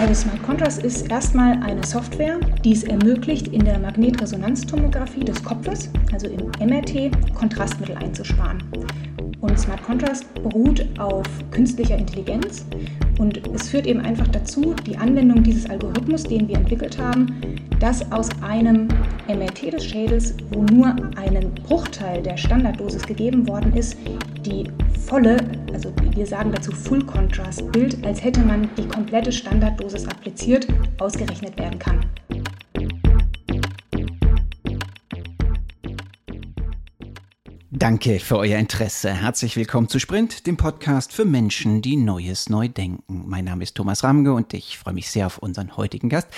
Also Smart Contrast ist erstmal eine Software, die es ermöglicht, in der Magnetresonanztomographie des Kopfes, also im MRT, Kontrastmittel einzusparen. Und Smart Contrast beruht auf künstlicher Intelligenz und es führt eben einfach dazu, die Anwendung dieses Algorithmus, den wir entwickelt haben, dass aus einem MRT des Schädels, wo nur einen Bruchteil der Standarddosis gegeben worden ist, die volle, also wir sagen dazu Full Contrast Bild, als hätte man die komplette Standarddosis appliziert, ausgerechnet werden kann. Danke für euer Interesse. Herzlich willkommen zu Sprint, dem Podcast für Menschen, die Neues neu denken. Mein Name ist Thomas Ramge und ich freue mich sehr auf unseren heutigen Gast,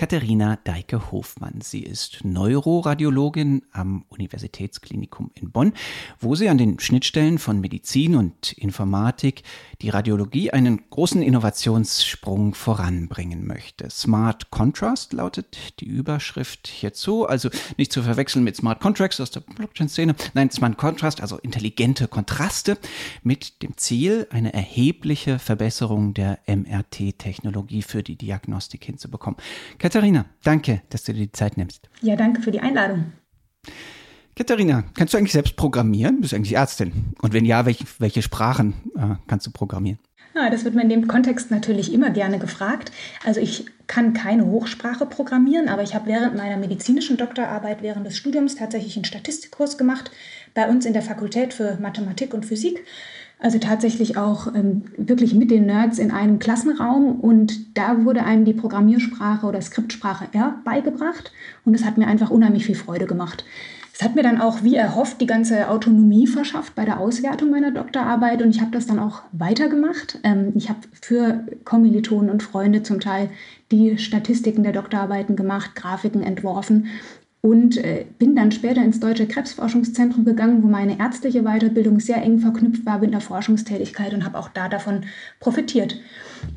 Katharina Deike-Hofmann. Sie ist Neuroradiologin am Universitätsklinikum in Bonn, wo sie an den Schnittstellen von Medizin und Informatik die Radiologie einen großen Innovationssprung voranbringen möchte. Smart Contrast lautet die Überschrift hierzu, also nicht zu verwechseln mit Smart Contracts aus der Blockchain-Szene. Nein, Smart Contrast, also intelligente Kontraste mit dem Ziel, eine erhebliche Verbesserung der MRT-Technologie für die Diagnostik hinzubekommen. Katharina, danke, dass du dir die Zeit nimmst. Ja, danke für die Einladung. Katharina, kannst du eigentlich selbst programmieren? Bist du eigentlich Ärztin? Und wenn ja, welche, welche Sprachen äh, kannst du programmieren? Ja, das wird mir in dem Kontext natürlich immer gerne gefragt. Also ich kann keine Hochsprache programmieren, aber ich habe während meiner medizinischen Doktorarbeit während des Studiums tatsächlich einen Statistikkurs gemacht bei uns in der Fakultät für Mathematik und Physik. Also tatsächlich auch ähm, wirklich mit den Nerds in einem Klassenraum und da wurde einem die Programmiersprache oder Skriptsprache R beigebracht und es hat mir einfach unheimlich viel Freude gemacht. Es hat mir dann auch, wie erhofft, die ganze Autonomie verschafft bei der Auswertung meiner Doktorarbeit und ich habe das dann auch weitergemacht. Ähm, ich habe für Kommilitonen und Freunde zum Teil die Statistiken der Doktorarbeiten gemacht, Grafiken entworfen und äh, bin dann später ins Deutsche Krebsforschungszentrum gegangen, wo meine ärztliche Weiterbildung sehr eng verknüpft war mit der Forschungstätigkeit und habe auch da davon profitiert.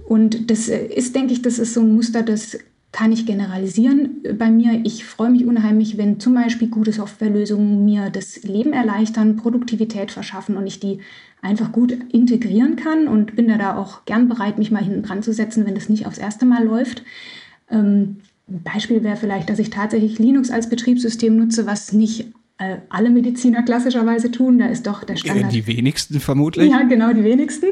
Und das äh, ist, denke ich, das ist so ein Muster, das kann ich generalisieren bei mir. Ich freue mich unheimlich, wenn zum Beispiel gute Softwarelösungen mir das Leben erleichtern, Produktivität verschaffen und ich die einfach gut integrieren kann und bin da, auch gern bereit, mich mal hinten dran zu setzen, wenn das nicht aufs erste Mal läuft. Ähm, ein Beispiel wäre vielleicht, dass ich tatsächlich Linux als Betriebssystem nutze, was nicht äh, alle Mediziner klassischerweise tun. Da ist doch der Standard. Die wenigsten vermutlich. Ja, genau, die wenigsten.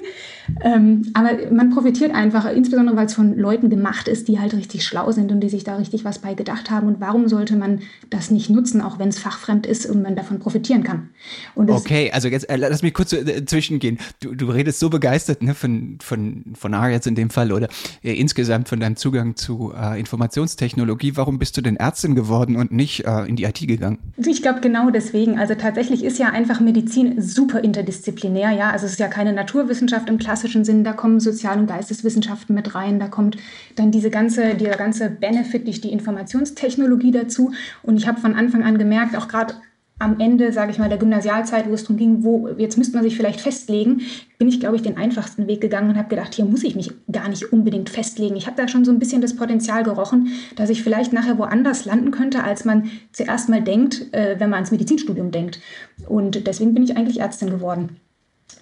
Ähm, aber man profitiert einfach, insbesondere weil es von Leuten gemacht ist, die halt richtig schlau sind und die sich da richtig was bei gedacht haben. Und warum sollte man das nicht nutzen, auch wenn es fachfremd ist und man davon profitieren kann? okay, also jetzt äh, lass mich kurz äh, zwischengehen. Du, du redest so begeistert ne, von, von, von AR jetzt in dem Fall oder äh, insgesamt von deinem Zugang zu äh, Informationstechnologie. Warum bist du denn Ärztin geworden und nicht äh, in die IT gegangen? Ich glaube, genau deswegen. Also tatsächlich ist ja einfach Medizin super interdisziplinär. Ja, also es ist ja keine Naturwissenschaft im klassischen Sinn. Da kommen Sozial- und Geisteswissenschaften mit rein. Da kommt dann diese ganze, dieser ganze Benefit durch die Informationstechnologie dazu. Und ich habe von Anfang an gemerkt, auch gerade am Ende, sage ich mal, der Gymnasialzeit, wo es darum ging, wo jetzt müsste man sich vielleicht festlegen, bin ich, glaube ich, den einfachsten Weg gegangen und habe gedacht, hier muss ich mich gar nicht unbedingt festlegen. Ich habe da schon so ein bisschen das Potenzial gerochen, dass ich vielleicht nachher woanders landen könnte, als man zuerst mal denkt, äh, wenn man ans Medizinstudium denkt. Und deswegen bin ich eigentlich Ärztin geworden.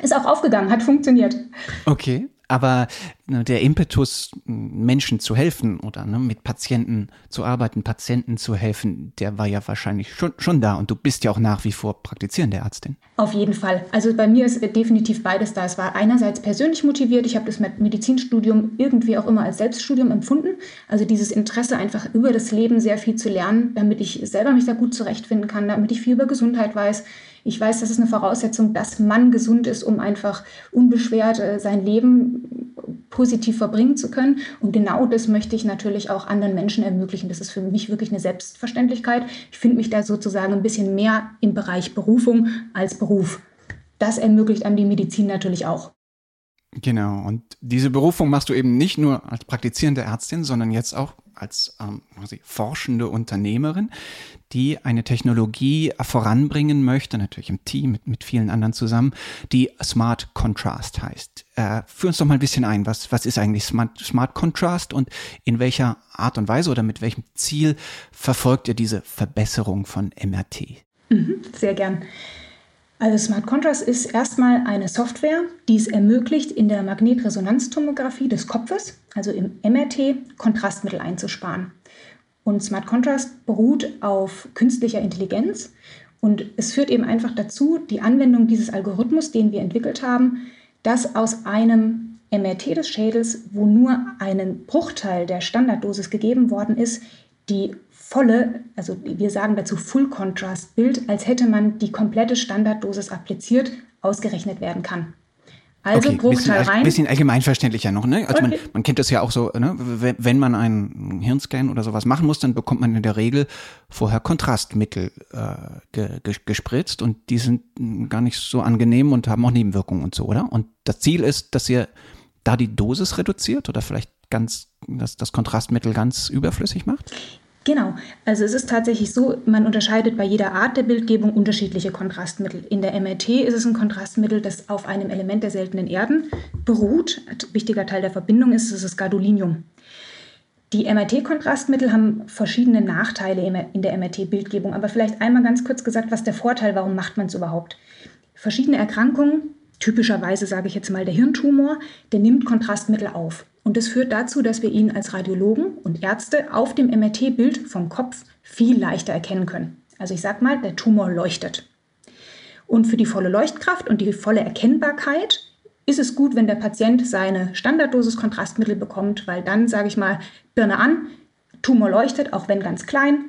Ist auch aufgegangen, hat funktioniert. Okay. Aber ne, der Impetus, Menschen zu helfen oder ne, mit Patienten zu arbeiten, Patienten zu helfen, der war ja wahrscheinlich schon, schon da. Und du bist ja auch nach wie vor praktizierende Ärztin. Auf jeden Fall. Also bei mir ist definitiv beides da. Es war einerseits persönlich motiviert. Ich habe das Medizinstudium irgendwie auch immer als Selbststudium empfunden. Also dieses Interesse, einfach über das Leben sehr viel zu lernen, damit ich selber mich da gut zurechtfinden kann, damit ich viel über Gesundheit weiß. Ich weiß, das ist eine Voraussetzung, dass man gesund ist, um einfach unbeschwert äh, sein Leben positiv verbringen zu können. Und genau das möchte ich natürlich auch anderen Menschen ermöglichen. Das ist für mich wirklich eine Selbstverständlichkeit. Ich finde mich da sozusagen ein bisschen mehr im Bereich Berufung als Beruf. Das ermöglicht einem die Medizin natürlich auch. Genau, und diese Berufung machst du eben nicht nur als praktizierende Ärztin, sondern jetzt auch als ähm, forschende Unternehmerin, die eine Technologie voranbringen möchte, natürlich im Team mit, mit vielen anderen zusammen, die Smart Contrast heißt. Äh, führ uns doch mal ein bisschen ein, was, was ist eigentlich Smart, Smart Contrast und in welcher Art und Weise oder mit welchem Ziel verfolgt ihr diese Verbesserung von MRT? Mhm, sehr gern. Also Smart Contrast ist erstmal eine Software, die es ermöglicht, in der Magnetresonanztomographie des Kopfes, also im MRT, Kontrastmittel einzusparen. Und Smart Contrast beruht auf künstlicher Intelligenz und es führt eben einfach dazu, die Anwendung dieses Algorithmus, den wir entwickelt haben, dass aus einem MRT des Schädels, wo nur einen Bruchteil der Standarddosis gegeben worden ist, die volle, also wir sagen dazu Full Contrast Bild, als hätte man die komplette Standarddosis appliziert, ausgerechnet werden kann. Also okay, Bruchteil bisschen, rein. bisschen allgemeinverständlicher noch, ne? Also okay. man, man kennt das ja auch so, ne? wenn, man einen Hirnscan oder sowas machen muss, dann bekommt man in der Regel vorher Kontrastmittel äh, ge, ge, gespritzt und die sind gar nicht so angenehm und haben auch Nebenwirkungen und so, oder? Und das Ziel ist, dass ihr da die Dosis reduziert oder vielleicht ganz das, das Kontrastmittel ganz überflüssig macht? Genau, also es ist tatsächlich so, man unterscheidet bei jeder Art der Bildgebung unterschiedliche Kontrastmittel. In der MRT ist es ein Kontrastmittel, das auf einem Element der seltenen Erden beruht. Ein wichtiger Teil der Verbindung ist, es ist Gadolinium. Die MRT-Kontrastmittel haben verschiedene Nachteile in der MRT-Bildgebung, aber vielleicht einmal ganz kurz gesagt, was der Vorteil, warum macht man es überhaupt? Verschiedene Erkrankungen, typischerweise sage ich jetzt mal der Hirntumor, der nimmt Kontrastmittel auf. Und das führt dazu, dass wir ihn als Radiologen und Ärzte auf dem MRT-Bild vom Kopf viel leichter erkennen können. Also ich sage mal, der Tumor leuchtet. Und für die volle Leuchtkraft und die volle Erkennbarkeit ist es gut, wenn der Patient seine Standarddosis Kontrastmittel bekommt, weil dann, sage ich mal, Birne an, Tumor leuchtet, auch wenn ganz klein,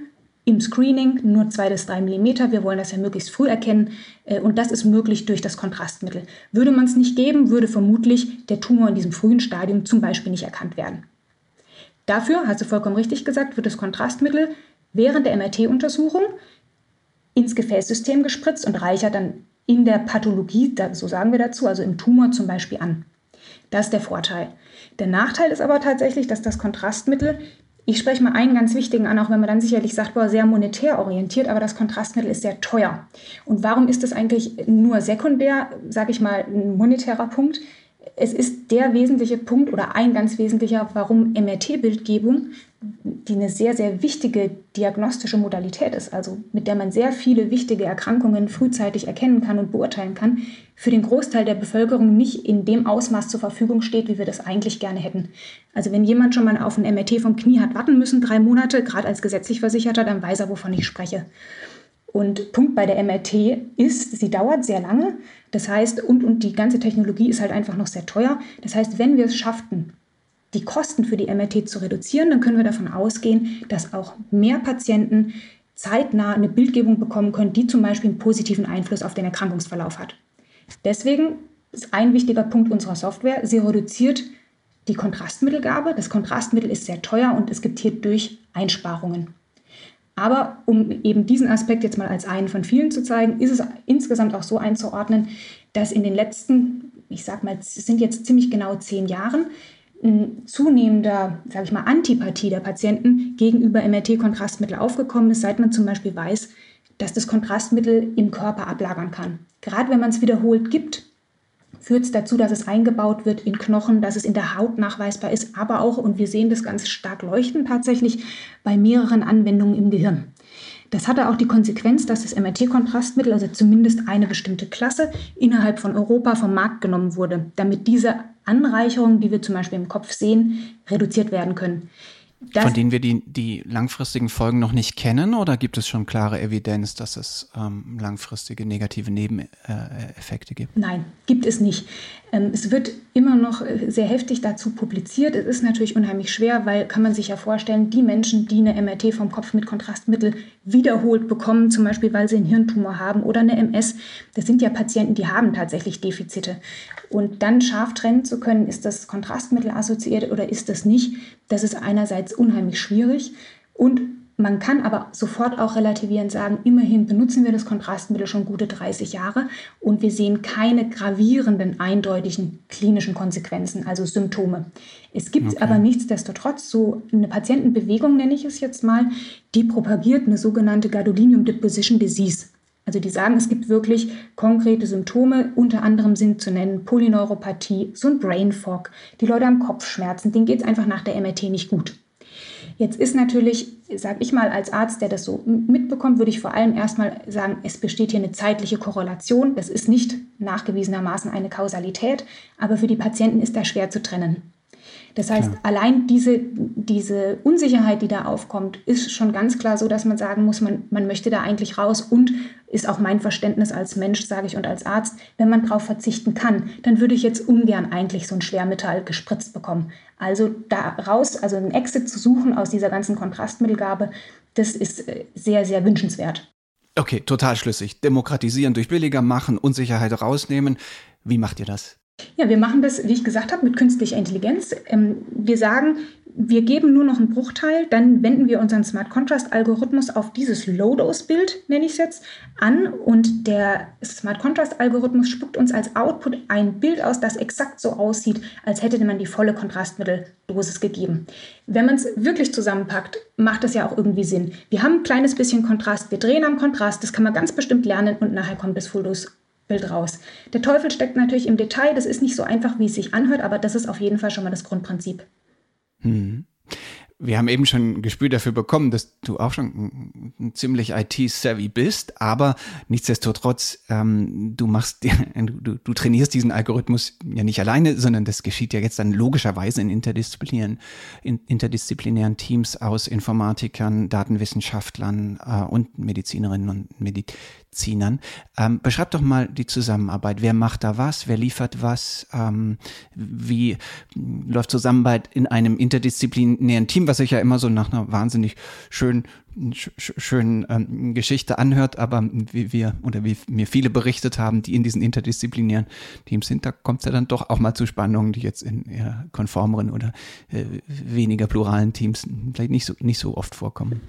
im Screening nur 2 bis 3 mm. Wir wollen das ja möglichst früh erkennen äh, und das ist möglich durch das Kontrastmittel. Würde man es nicht geben, würde vermutlich der Tumor in diesem frühen Stadium zum Beispiel nicht erkannt werden. Dafür, hast du vollkommen richtig gesagt, wird das Kontrastmittel während der MRT-Untersuchung ins Gefäßsystem gespritzt und reichert dann in der Pathologie, so sagen wir dazu, also im Tumor zum Beispiel an. Das ist der Vorteil. Der Nachteil ist aber tatsächlich, dass das Kontrastmittel ich spreche mal einen ganz wichtigen an, auch wenn man dann sicherlich sagt, boah, sehr monetär orientiert, aber das Kontrastmittel ist sehr teuer. Und warum ist das eigentlich nur sekundär, sage ich mal, ein monetärer Punkt? Es ist der wesentliche Punkt oder ein ganz wesentlicher, warum MRT-Bildgebung die eine sehr, sehr wichtige diagnostische Modalität ist, also mit der man sehr viele wichtige Erkrankungen frühzeitig erkennen kann und beurteilen kann, für den Großteil der Bevölkerung nicht in dem Ausmaß zur Verfügung steht, wie wir das eigentlich gerne hätten. Also wenn jemand schon mal auf ein MRT vom Knie hat warten müssen, drei Monate, gerade als gesetzlich Versicherter, dann weiß er, wovon ich spreche. Und Punkt bei der MRT ist, sie dauert sehr lange. Das heißt, und, und die ganze Technologie ist halt einfach noch sehr teuer. Das heißt, wenn wir es schafften, die Kosten für die MRT zu reduzieren, dann können wir davon ausgehen, dass auch mehr Patienten zeitnah eine Bildgebung bekommen können, die zum Beispiel einen positiven Einfluss auf den Erkrankungsverlauf hat. Deswegen ist ein wichtiger Punkt unserer Software, sie reduziert die Kontrastmittelgabe. Das Kontrastmittel ist sehr teuer und es gibt hierdurch Einsparungen. Aber um eben diesen Aspekt jetzt mal als einen von vielen zu zeigen, ist es insgesamt auch so einzuordnen, dass in den letzten, ich sag mal, es sind jetzt ziemlich genau zehn Jahren, zunehmender, sage ich mal, Antipathie der Patienten gegenüber MRT-Kontrastmittel aufgekommen ist, seit man zum Beispiel weiß, dass das Kontrastmittel im Körper ablagern kann. Gerade wenn man es wiederholt gibt, führt es dazu, dass es eingebaut wird in Knochen, dass es in der Haut nachweisbar ist, aber auch, und wir sehen das ganz stark leuchten tatsächlich, bei mehreren Anwendungen im Gehirn. Das hatte auch die Konsequenz, dass das MRT-Kontrastmittel, also zumindest eine bestimmte Klasse, innerhalb von Europa vom Markt genommen wurde, damit diese Anreicherungen, die wir zum Beispiel im Kopf sehen, reduziert werden können. Das Von denen wir die, die langfristigen Folgen noch nicht kennen oder gibt es schon klare Evidenz, dass es ähm, langfristige negative Nebeneffekte gibt? Nein, gibt es nicht. Ähm, es wird immer noch äh, sehr heftig dazu publiziert. Es ist natürlich unheimlich schwer, weil kann man sich ja vorstellen, die Menschen, die eine MRT vom Kopf mit Kontrastmittel wiederholt bekommen, zum Beispiel weil sie einen Hirntumor haben oder eine MS, das sind ja Patienten, die haben tatsächlich Defizite. Und dann scharf trennen zu können, ist das Kontrastmittel assoziiert oder ist das nicht, das ist einerseits unheimlich schwierig und man kann aber sofort auch relativierend sagen, immerhin benutzen wir das Kontrastmittel schon gute 30 Jahre und wir sehen keine gravierenden, eindeutigen klinischen Konsequenzen, also Symptome. Es gibt okay. aber nichtsdestotrotz so eine Patientenbewegung, nenne ich es jetzt mal, die propagiert eine sogenannte Gadolinium Deposition Disease. Also die sagen, es gibt wirklich konkrete Symptome, unter anderem sind zu nennen Polyneuropathie, so ein Brain Fog, die Leute haben Kopfschmerzen, denen geht es einfach nach der MRT nicht gut. Jetzt ist natürlich, sage ich mal, als Arzt, der das so mitbekommt, würde ich vor allem erstmal sagen, es besteht hier eine zeitliche Korrelation. Das ist nicht nachgewiesenermaßen eine Kausalität, aber für die Patienten ist das schwer zu trennen. Das heißt, klar. allein diese, diese Unsicherheit, die da aufkommt, ist schon ganz klar so, dass man sagen muss, man, man möchte da eigentlich raus und ist auch mein Verständnis als Mensch, sage ich, und als Arzt, wenn man darauf verzichten kann, dann würde ich jetzt ungern eigentlich so ein Schwermetall gespritzt bekommen. Also da raus, also einen Exit zu suchen aus dieser ganzen Kontrastmittelgabe, das ist äh, sehr, sehr wünschenswert. Okay, total schlüssig. Demokratisieren durch billiger machen, Unsicherheit rausnehmen. Wie macht ihr das? Ja, wir machen das, wie ich gesagt habe, mit künstlicher Intelligenz. Ähm, wir sagen, wir geben nur noch einen Bruchteil, dann wenden wir unseren Smart Contrast Algorithmus auf dieses Low-Dose-Bild, nenne ich es jetzt, an und der Smart Contrast Algorithmus spuckt uns als Output ein Bild aus, das exakt so aussieht, als hätte man die volle Kontrastmitteldosis gegeben. Wenn man es wirklich zusammenpackt, macht das ja auch irgendwie Sinn. Wir haben ein kleines bisschen Kontrast, wir drehen am Kontrast, das kann man ganz bestimmt lernen und nachher kommt das Full-Dose Bild raus. Der Teufel steckt natürlich im Detail, das ist nicht so einfach, wie es sich anhört, aber das ist auf jeden Fall schon mal das Grundprinzip. Hm. Wir haben eben schon ein Gespür dafür bekommen, dass du auch schon ziemlich IT-savvy bist, aber nichtsdestotrotz, ähm, du machst, du, du trainierst diesen Algorithmus ja nicht alleine, sondern das geschieht ja jetzt dann logischerweise in interdisziplinären, in interdisziplinären Teams aus Informatikern, Datenwissenschaftlern äh, und Medizinerinnen und Medizinern. Ähm, beschreib doch mal die Zusammenarbeit. Wer macht da was? Wer liefert was? Ähm, wie läuft Zusammenarbeit in einem interdisziplinären Team? was sich ja immer so nach einer wahnsinnig schönen schönen ähm, Geschichte anhört, aber wie wir oder wie mir viele berichtet haben, die in diesen interdisziplinären Teams sind, da kommt es ja dann doch auch mal zu Spannungen, die jetzt in eher konformeren oder äh, weniger pluralen Teams vielleicht nicht so, nicht so oft vorkommen.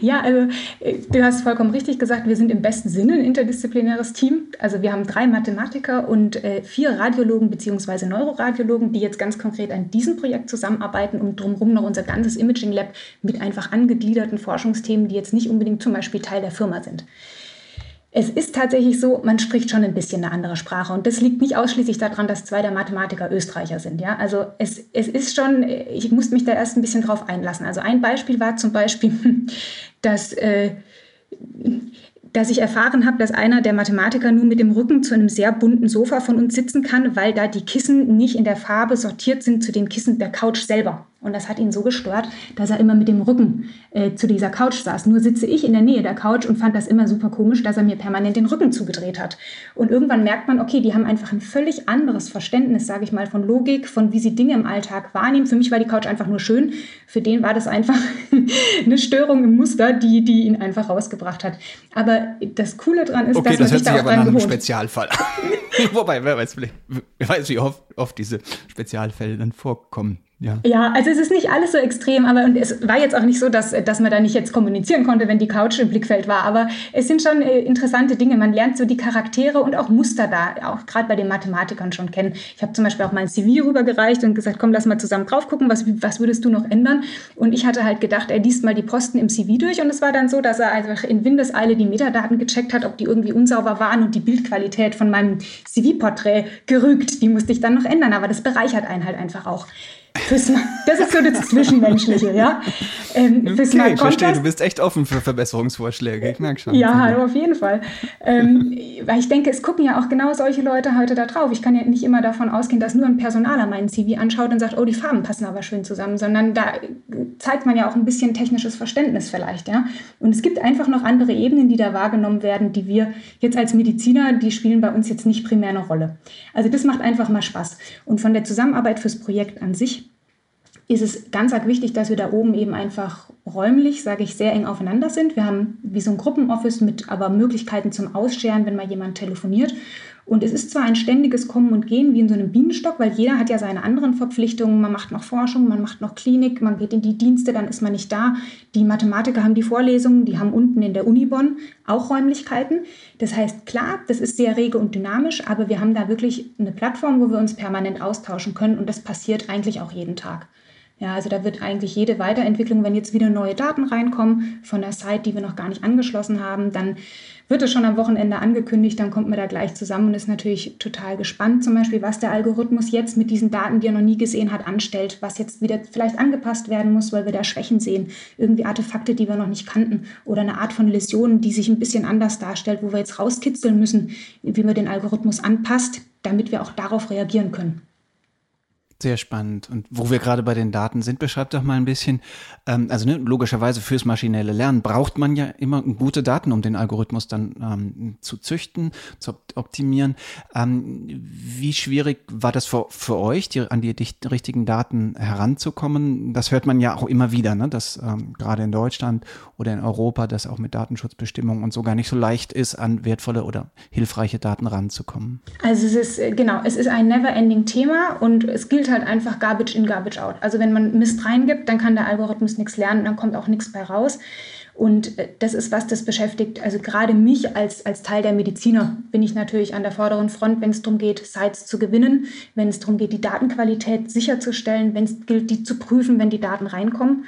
Ja, also äh, du hast vollkommen richtig gesagt, wir sind im besten Sinne ein interdisziplinäres Team. Also wir haben drei Mathematiker und äh, vier Radiologen bzw. Neuroradiologen, die jetzt ganz konkret an diesem Projekt zusammenarbeiten und drumherum noch unser ganzes Imaging Lab mit einfach angegliederten Forschungsteams Themen, die jetzt nicht unbedingt zum Beispiel Teil der Firma sind. Es ist tatsächlich so, man spricht schon ein bisschen eine andere Sprache. Und das liegt nicht ausschließlich daran, dass zwei der Mathematiker Österreicher sind. Ja? Also es, es ist schon, ich musste mich da erst ein bisschen drauf einlassen. Also ein Beispiel war zum Beispiel, dass, äh, dass ich erfahren habe, dass einer der Mathematiker nur mit dem Rücken zu einem sehr bunten Sofa von uns sitzen kann, weil da die Kissen nicht in der Farbe sortiert sind zu den Kissen der Couch selber. Und das hat ihn so gestört, dass er immer mit dem Rücken äh, zu dieser Couch saß. Nur sitze ich in der Nähe der Couch und fand das immer super komisch, dass er mir permanent den Rücken zugedreht hat. Und irgendwann merkt man, okay, die haben einfach ein völlig anderes Verständnis, sage ich mal, von Logik, von wie sie Dinge im Alltag wahrnehmen. Für mich war die Couch einfach nur schön. Für den war das einfach eine Störung im Muster, die, die ihn einfach rausgebracht hat. Aber das Coole daran ist, okay, dass das man sich da auch aber nach einem Spezialfall. Wobei, wer weiß, wer weiß, wie oft, oft diese Spezialfälle dann vorkommen. Ja. ja, also es ist nicht alles so extrem, aber und es war jetzt auch nicht so, dass, dass man da nicht jetzt kommunizieren konnte, wenn die Couch im Blickfeld war. Aber es sind schon äh, interessante Dinge. Man lernt so die Charaktere und auch Muster da, auch gerade bei den Mathematikern schon kennen. Ich habe zum Beispiel auch mein CV rübergereicht und gesagt, komm, lass mal zusammen drauf gucken, was, was würdest du noch ändern? Und ich hatte halt gedacht, er liest mal die Posten im CV durch und es war dann so, dass er einfach in Windeseile die Metadaten gecheckt hat, ob die irgendwie unsauber waren und die Bildqualität von meinem CV-Porträt gerügt. Die musste ich dann noch ändern, aber das bereichert einen halt einfach auch. Fürs, das ist so das Zwischenmenschliche, ja. Ähm, okay, ich verstehe, du bist echt offen für Verbesserungsvorschläge, ich merke schon. Ja, auf jeden Fall. Ähm, weil ich denke, es gucken ja auch genau solche Leute heute da drauf. Ich kann ja nicht immer davon ausgehen, dass nur ein Personaler meinen CV anschaut und sagt, oh, die Farben passen aber schön zusammen, sondern da zeigt man ja auch ein bisschen technisches Verständnis vielleicht, ja. Und es gibt einfach noch andere Ebenen, die da wahrgenommen werden, die wir jetzt als Mediziner, die spielen bei uns jetzt nicht primär eine Rolle. Also das macht einfach mal Spaß. Und von der Zusammenarbeit fürs Projekt an sich ist es ganz arg wichtig, dass wir da oben eben einfach räumlich, sage ich, sehr eng aufeinander sind. Wir haben wie so ein Gruppenoffice mit aber Möglichkeiten zum Ausscheren, wenn mal jemand telefoniert. Und es ist zwar ein ständiges Kommen und Gehen wie in so einem Bienenstock, weil jeder hat ja seine anderen Verpflichtungen. Man macht noch Forschung, man macht noch Klinik, man geht in die Dienste, dann ist man nicht da. Die Mathematiker haben die Vorlesungen, die haben unten in der Uni Bonn auch Räumlichkeiten. Das heißt, klar, das ist sehr rege und dynamisch, aber wir haben da wirklich eine Plattform, wo wir uns permanent austauschen können und das passiert eigentlich auch jeden Tag. Ja, also da wird eigentlich jede Weiterentwicklung, wenn jetzt wieder neue Daten reinkommen von der Site, die wir noch gar nicht angeschlossen haben, dann wird es schon am Wochenende angekündigt, dann kommt man da gleich zusammen und ist natürlich total gespannt, zum Beispiel, was der Algorithmus jetzt mit diesen Daten, die er noch nie gesehen hat, anstellt, was jetzt wieder vielleicht angepasst werden muss, weil wir da Schwächen sehen, irgendwie Artefakte, die wir noch nicht kannten oder eine Art von Läsion, die sich ein bisschen anders darstellt, wo wir jetzt rauskitzeln müssen, wie man den Algorithmus anpasst, damit wir auch darauf reagieren können. Sehr spannend. Und wo wir gerade bei den Daten sind, beschreibt doch mal ein bisschen, ähm, also ne, logischerweise fürs maschinelle Lernen braucht man ja immer gute Daten, um den Algorithmus dann ähm, zu züchten, zu optimieren. Ähm, wie schwierig war das für, für euch, die, an die, die richtigen Daten heranzukommen? Das hört man ja auch immer wieder, ne, dass ähm, gerade in Deutschland oder in Europa das auch mit Datenschutzbestimmungen und so gar nicht so leicht ist, an wertvolle oder hilfreiche Daten ranzukommen. Also es ist, äh, genau, es ist ein never-ending Thema und es gilt gilt halt einfach Garbage in, Garbage out. Also wenn man Mist reingibt, dann kann der Algorithmus nichts lernen, dann kommt auch nichts bei raus. Und äh, das ist was, das beschäftigt, also gerade mich als, als Teil der Mediziner bin ich natürlich an der vorderen Front, wenn es darum geht, Sites zu gewinnen, wenn es darum geht, die Datenqualität sicherzustellen, wenn es gilt, die zu prüfen, wenn die Daten reinkommen.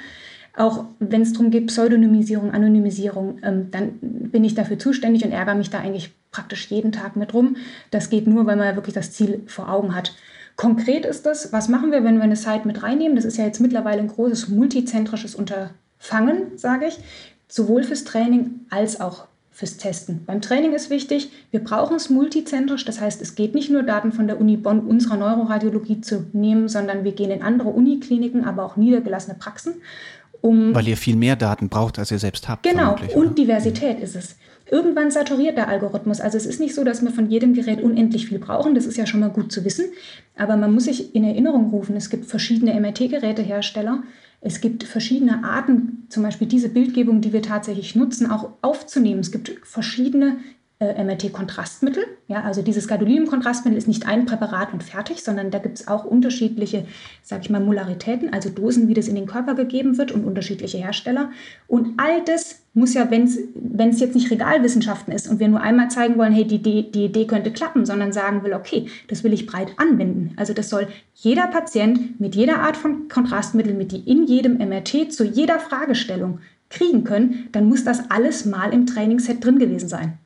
Auch wenn es darum geht, Pseudonymisierung, Anonymisierung, ähm, dann bin ich dafür zuständig und ärgere mich da eigentlich praktisch jeden Tag mit rum. Das geht nur, weil man wirklich das Ziel vor Augen hat. Konkret ist das, was machen wir, wenn wir eine Site mit reinnehmen? Das ist ja jetzt mittlerweile ein großes multizentrisches Unterfangen, sage ich, sowohl fürs Training als auch fürs Testen. Beim Training ist wichtig, wir brauchen es multizentrisch, das heißt, es geht nicht nur Daten von der Uni Bonn unserer Neuroradiologie zu nehmen, sondern wir gehen in andere Unikliniken, aber auch niedergelassene Praxen. Um Weil ihr viel mehr Daten braucht, als ihr selbst habt. Genau, und Diversität ist es. Irgendwann saturiert der Algorithmus. Also es ist nicht so, dass wir von jedem Gerät unendlich viel brauchen. Das ist ja schon mal gut zu wissen. Aber man muss sich in Erinnerung rufen, es gibt verschiedene MRT-Gerätehersteller. Es gibt verschiedene Arten, zum Beispiel diese Bildgebung, die wir tatsächlich nutzen, auch aufzunehmen. Es gibt verschiedene äh, MRT-Kontrastmittel. Ja, also dieses Gadolinium-Kontrastmittel ist nicht ein Präparat und fertig, sondern da gibt es auch unterschiedliche, sage ich mal, Molaritäten, also Dosen, wie das in den Körper gegeben wird und unterschiedliche Hersteller. Und all das muss ja, wenn es jetzt nicht Regalwissenschaften ist und wir nur einmal zeigen wollen, hey, die, die, die Idee könnte klappen, sondern sagen will, okay, das will ich breit anwenden. Also das soll jeder Patient mit jeder Art von Kontrastmittel, mit die in jedem MRT zu jeder Fragestellung kriegen können, dann muss das alles mal im Trainingsset drin gewesen sein.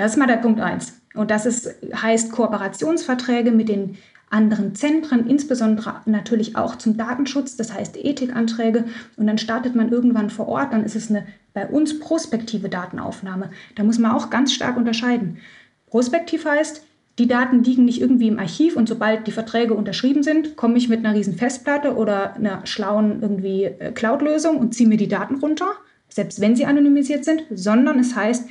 Das ist mal der Punkt 1. Und das ist, heißt Kooperationsverträge mit den anderen Zentren, insbesondere natürlich auch zum Datenschutz, das heißt Ethikanträge. Und dann startet man irgendwann vor Ort, dann ist es eine bei uns prospektive Datenaufnahme. Da muss man auch ganz stark unterscheiden. Prospektiv heißt, die Daten liegen nicht irgendwie im Archiv und sobald die Verträge unterschrieben sind, komme ich mit einer riesen Festplatte oder einer schlauen irgendwie äh, Cloud-Lösung und ziehe mir die Daten runter, selbst wenn sie anonymisiert sind, sondern es heißt,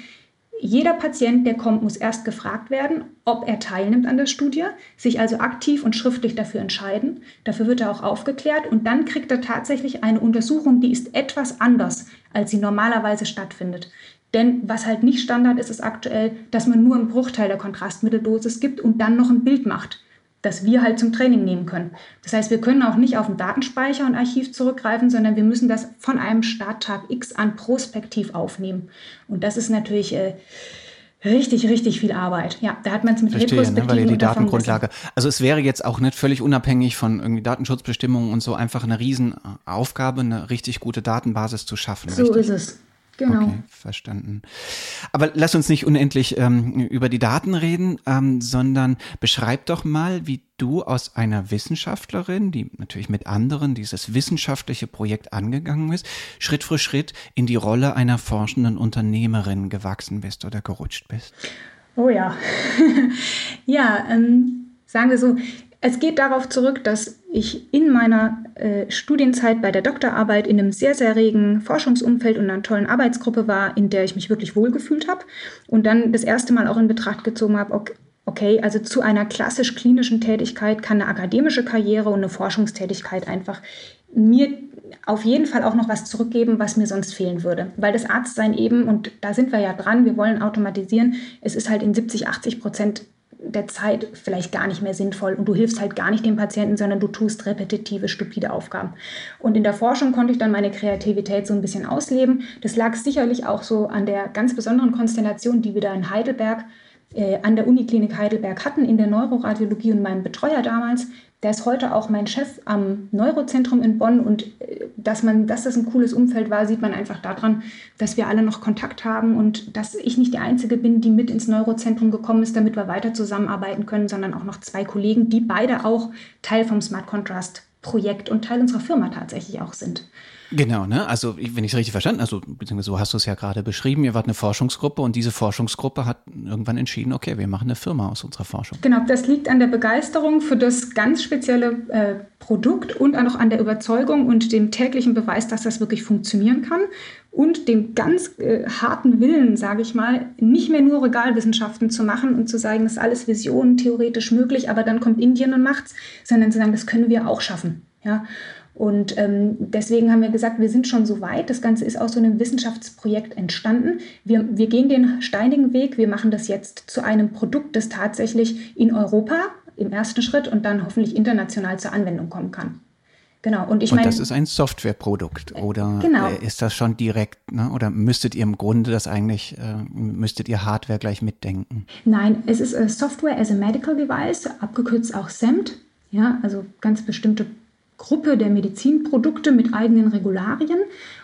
jeder Patient, der kommt, muss erst gefragt werden, ob er teilnimmt an der Studie, sich also aktiv und schriftlich dafür entscheiden. Dafür wird er auch aufgeklärt und dann kriegt er tatsächlich eine Untersuchung, die ist etwas anders, als sie normalerweise stattfindet. Denn was halt nicht Standard ist, ist aktuell, dass man nur einen Bruchteil der Kontrastmitteldosis gibt und dann noch ein Bild macht das wir halt zum Training nehmen können. Das heißt, wir können auch nicht auf den Datenspeicher und Archiv zurückgreifen, sondern wir müssen das von einem Starttag X an prospektiv aufnehmen. Und das ist natürlich äh, richtig, richtig viel Arbeit. Ja, da hat man es mit Verstehe, Retrospektiven ne, weil ihr die Datengrundlage. Also es wäre jetzt auch nicht völlig unabhängig von irgendwie Datenschutzbestimmungen und so einfach eine Riesenaufgabe, eine richtig gute Datenbasis zu schaffen. So richtig? ist es. Genau. Okay, verstanden. Aber lass uns nicht unendlich ähm, über die Daten reden, ähm, sondern beschreib doch mal, wie du aus einer Wissenschaftlerin, die natürlich mit anderen dieses wissenschaftliche Projekt angegangen ist, Schritt für Schritt in die Rolle einer forschenden Unternehmerin gewachsen bist oder gerutscht bist. Oh ja. ja, ähm, sagen wir so, es geht darauf zurück, dass ich in meiner äh, Studienzeit bei der Doktorarbeit in einem sehr, sehr regen Forschungsumfeld und einer tollen Arbeitsgruppe war, in der ich mich wirklich wohlgefühlt habe und dann das erste Mal auch in Betracht gezogen habe, okay, okay, also zu einer klassisch klinischen Tätigkeit kann eine akademische Karriere und eine Forschungstätigkeit einfach mir auf jeden Fall auch noch was zurückgeben, was mir sonst fehlen würde. Weil das Arztsein eben, und da sind wir ja dran, wir wollen automatisieren, es ist halt in 70, 80 Prozent der Zeit vielleicht gar nicht mehr sinnvoll und du hilfst halt gar nicht dem Patienten, sondern du tust repetitive, stupide Aufgaben. Und in der Forschung konnte ich dann meine Kreativität so ein bisschen ausleben. Das lag sicherlich auch so an der ganz besonderen Konstellation, die wir da in Heidelberg äh, an der Uniklinik Heidelberg hatten in der Neuroradiologie und meinem Betreuer damals, der ist heute auch mein Chef am Neurozentrum in Bonn und äh, dass man, dass das ein cooles Umfeld war, sieht man einfach daran, dass wir alle noch Kontakt haben und dass ich nicht die Einzige bin, die mit ins Neurozentrum gekommen ist, damit wir weiter zusammenarbeiten können, sondern auch noch zwei Kollegen, die beide auch Teil vom Smart Contrast Projekt und Teil unserer Firma tatsächlich auch sind. Genau, ne? Also, wenn ich es richtig verstanden, also beziehungsweise so hast du es ja gerade beschrieben, ihr wart eine Forschungsgruppe und diese Forschungsgruppe hat irgendwann entschieden, okay, wir machen eine Firma aus unserer Forschung. Genau, das liegt an der Begeisterung für das ganz spezielle äh, Produkt und auch an der Überzeugung und dem täglichen Beweis, dass das wirklich funktionieren kann und dem ganz äh, harten Willen, sage ich mal, nicht mehr nur Regalwissenschaften zu machen und zu sagen, das ist alles Vision, theoretisch möglich, aber dann kommt Indien und macht's, sondern zu sagen, das können wir auch schaffen. Ja. Und ähm, deswegen haben wir gesagt, wir sind schon so weit. Das Ganze ist aus so einem Wissenschaftsprojekt entstanden. Wir, wir gehen den steinigen Weg. Wir machen das jetzt zu einem Produkt, das tatsächlich in Europa im ersten Schritt und dann hoffentlich international zur Anwendung kommen kann. Genau. Und ich meine. das ist ein Softwareprodukt oder genau. ist das schon direkt, ne? oder müsstet ihr im Grunde das eigentlich, äh, müsstet ihr Hardware gleich mitdenken? Nein, es ist Software as a Medical Device, abgekürzt auch SEMT. Ja, also ganz bestimmte Gruppe der Medizinprodukte mit eigenen Regularien.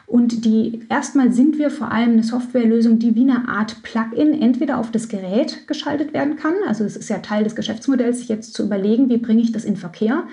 Und die erstmal sind wir vor allem eine Softwarelösung, die wie eine Art Plugin entweder auf das Gerät geschaltet werden kann. Also es ist ja Teil des Geschäftsmodells, sich jetzt zu überlegen, wie bringe ich das in Verkehr.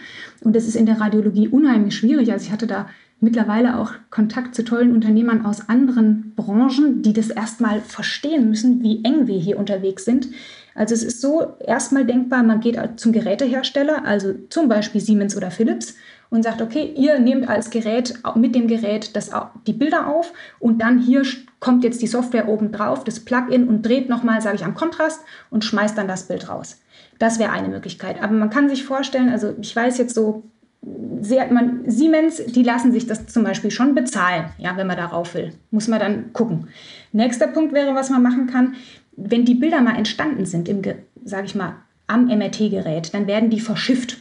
Und das ist in der Radiologie unheimlich schwierig. Also ich hatte da mittlerweile auch Kontakt zu tollen Unternehmern aus anderen Branchen, die das erstmal verstehen müssen, wie eng wir hier unterwegs sind. Also es ist so erstmal denkbar, man geht zum Gerätehersteller, also zum Beispiel Siemens oder Philips, und sagt, okay, ihr nehmt als Gerät mit dem Gerät das, die Bilder auf und dann hier kommt jetzt die Software oben drauf, das Plugin und dreht nochmal, sage ich, am Kontrast und schmeißt dann das Bild raus. Das wäre eine Möglichkeit. Aber man kann sich vorstellen, also ich weiß jetzt so, sehr, man, Siemens, die lassen sich das zum Beispiel schon bezahlen, ja, wenn man darauf will. Muss man dann gucken. Nächster Punkt wäre, was man machen kann, wenn die Bilder mal entstanden sind, sage ich mal, am MRT-Gerät, dann werden die verschifft.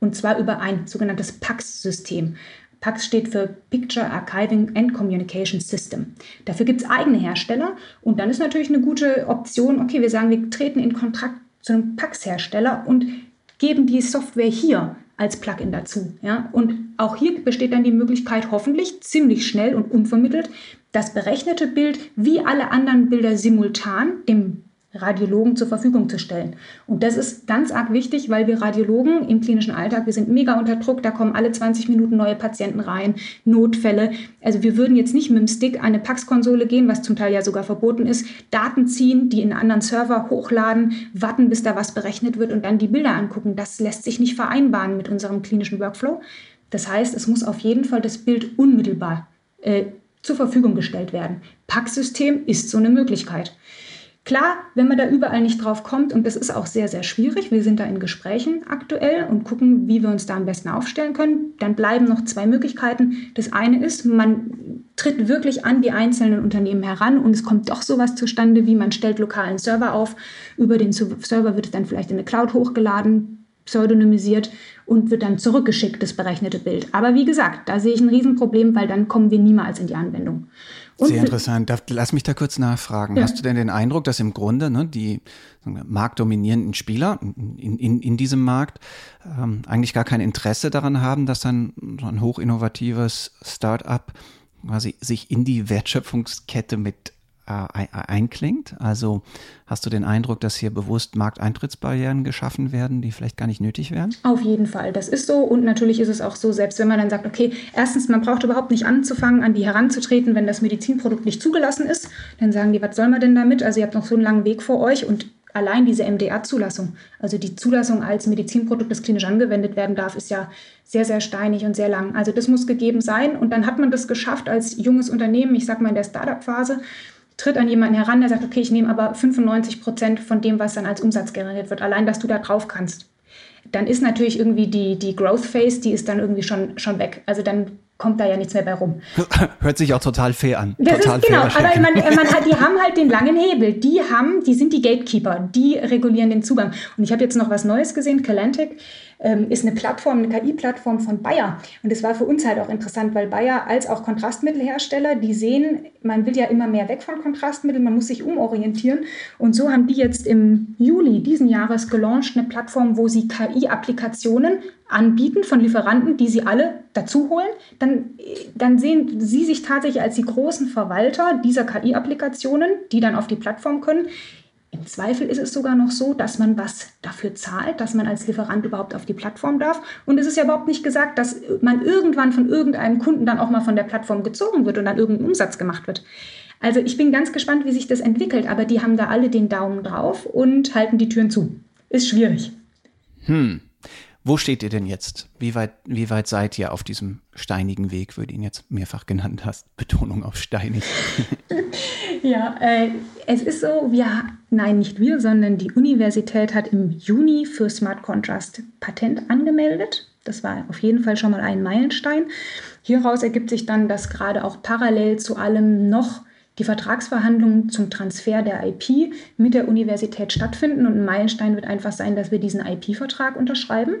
Und zwar über ein sogenanntes PAX-System. PAX steht für Picture Archiving and Communication System. Dafür gibt es eigene Hersteller und dann ist natürlich eine gute Option, okay, wir sagen, wir treten in Kontrakt zu einem PAX-Hersteller und geben die Software hier als Plugin dazu. Ja? Und auch hier besteht dann die Möglichkeit, hoffentlich ziemlich schnell und unvermittelt das berechnete Bild wie alle anderen Bilder simultan dem Radiologen zur Verfügung zu stellen. Und das ist ganz arg wichtig, weil wir Radiologen im klinischen Alltag, wir sind mega unter Druck, da kommen alle 20 Minuten neue Patienten rein, Notfälle. Also wir würden jetzt nicht mit dem Stick an eine PAX-Konsole gehen, was zum Teil ja sogar verboten ist, Daten ziehen, die in einen anderen Server hochladen, warten, bis da was berechnet wird und dann die Bilder angucken. Das lässt sich nicht vereinbaren mit unserem klinischen Workflow. Das heißt, es muss auf jeden Fall das Bild unmittelbar äh, zur Verfügung gestellt werden. PAX-System ist so eine Möglichkeit. Klar, wenn man da überall nicht drauf kommt, und das ist auch sehr, sehr schwierig, wir sind da in Gesprächen aktuell und gucken, wie wir uns da am besten aufstellen können, dann bleiben noch zwei Möglichkeiten. Das eine ist, man tritt wirklich an die einzelnen Unternehmen heran und es kommt doch sowas zustande, wie man stellt lokalen Server auf. Über den Server wird es dann vielleicht in eine Cloud hochgeladen, pseudonymisiert und wird dann zurückgeschickt, das berechnete Bild. Aber wie gesagt, da sehe ich ein Riesenproblem, weil dann kommen wir niemals in die Anwendung. Und Sehr interessant. lass mich da kurz nachfragen. Ja. Hast du denn den Eindruck, dass im Grunde ne, die wir, marktdominierenden Spieler in, in, in diesem Markt ähm, eigentlich gar kein Interesse daran haben, dass dann so ein hochinnovatives Start-up quasi sich in die Wertschöpfungskette mit einklingt? Also hast du den Eindruck, dass hier bewusst Markteintrittsbarrieren geschaffen werden, die vielleicht gar nicht nötig wären? Auf jeden Fall, das ist so. Und natürlich ist es auch so, selbst wenn man dann sagt, okay, erstens, man braucht überhaupt nicht anzufangen, an die heranzutreten, wenn das Medizinprodukt nicht zugelassen ist. Dann sagen die, was soll man denn damit? Also ihr habt noch so einen langen Weg vor euch und allein diese MDA-Zulassung, also die Zulassung als Medizinprodukt, das klinisch angewendet werden darf, ist ja sehr, sehr steinig und sehr lang. Also das muss gegeben sein. Und dann hat man das geschafft als junges Unternehmen, ich sage mal in der Startup-Phase, tritt an jemanden heran, der sagt, okay, ich nehme aber 95 Prozent von dem, was dann als Umsatz generiert wird, allein, dass du da drauf kannst. Dann ist natürlich irgendwie die, die Growth Phase, die ist dann irgendwie schon, schon weg. Also dann kommt da ja nichts mehr bei rum. Hört sich auch total fair an. Das total ist, genau, aber man, man hat, die haben halt den langen Hebel. Die haben, die sind die Gatekeeper, die regulieren den Zugang. Und ich habe jetzt noch was Neues gesehen, Calantic ähm, ist eine Plattform, eine KI-Plattform von Bayer. Und das war für uns halt auch interessant, weil Bayer als auch Kontrastmittelhersteller, die sehen, man will ja immer mehr weg von Kontrastmitteln, man muss sich umorientieren. Und so haben die jetzt im Juli diesen Jahres gelauncht eine Plattform, wo sie KI-Applikationen anbieten von Lieferanten, die sie alle dazu holen. Dann, dann sehen sie sich tatsächlich als die großen Verwalter dieser KI-Applikationen, die dann auf die Plattform können. Im Zweifel ist es sogar noch so, dass man was dafür zahlt, dass man als Lieferant überhaupt auf die Plattform darf. Und es ist ja überhaupt nicht gesagt, dass man irgendwann von irgendeinem Kunden dann auch mal von der Plattform gezogen wird und dann irgendein Umsatz gemacht wird. Also ich bin ganz gespannt, wie sich das entwickelt, aber die haben da alle den Daumen drauf und halten die Türen zu. Ist schwierig. Hm. Wo steht ihr denn jetzt? Wie weit, wie weit seid ihr auf diesem steinigen Weg, du ihn jetzt mehrfach genannt hast? Betonung auf steinig. ja, äh, es ist so, wir, nein, nicht wir, sondern die Universität hat im Juni für Smart Contrast Patent angemeldet. Das war auf jeden Fall schon mal ein Meilenstein. Hieraus ergibt sich dann, dass gerade auch parallel zu allem noch die Vertragsverhandlungen zum Transfer der IP mit der Universität stattfinden. Und ein Meilenstein wird einfach sein, dass wir diesen IP-Vertrag unterschreiben.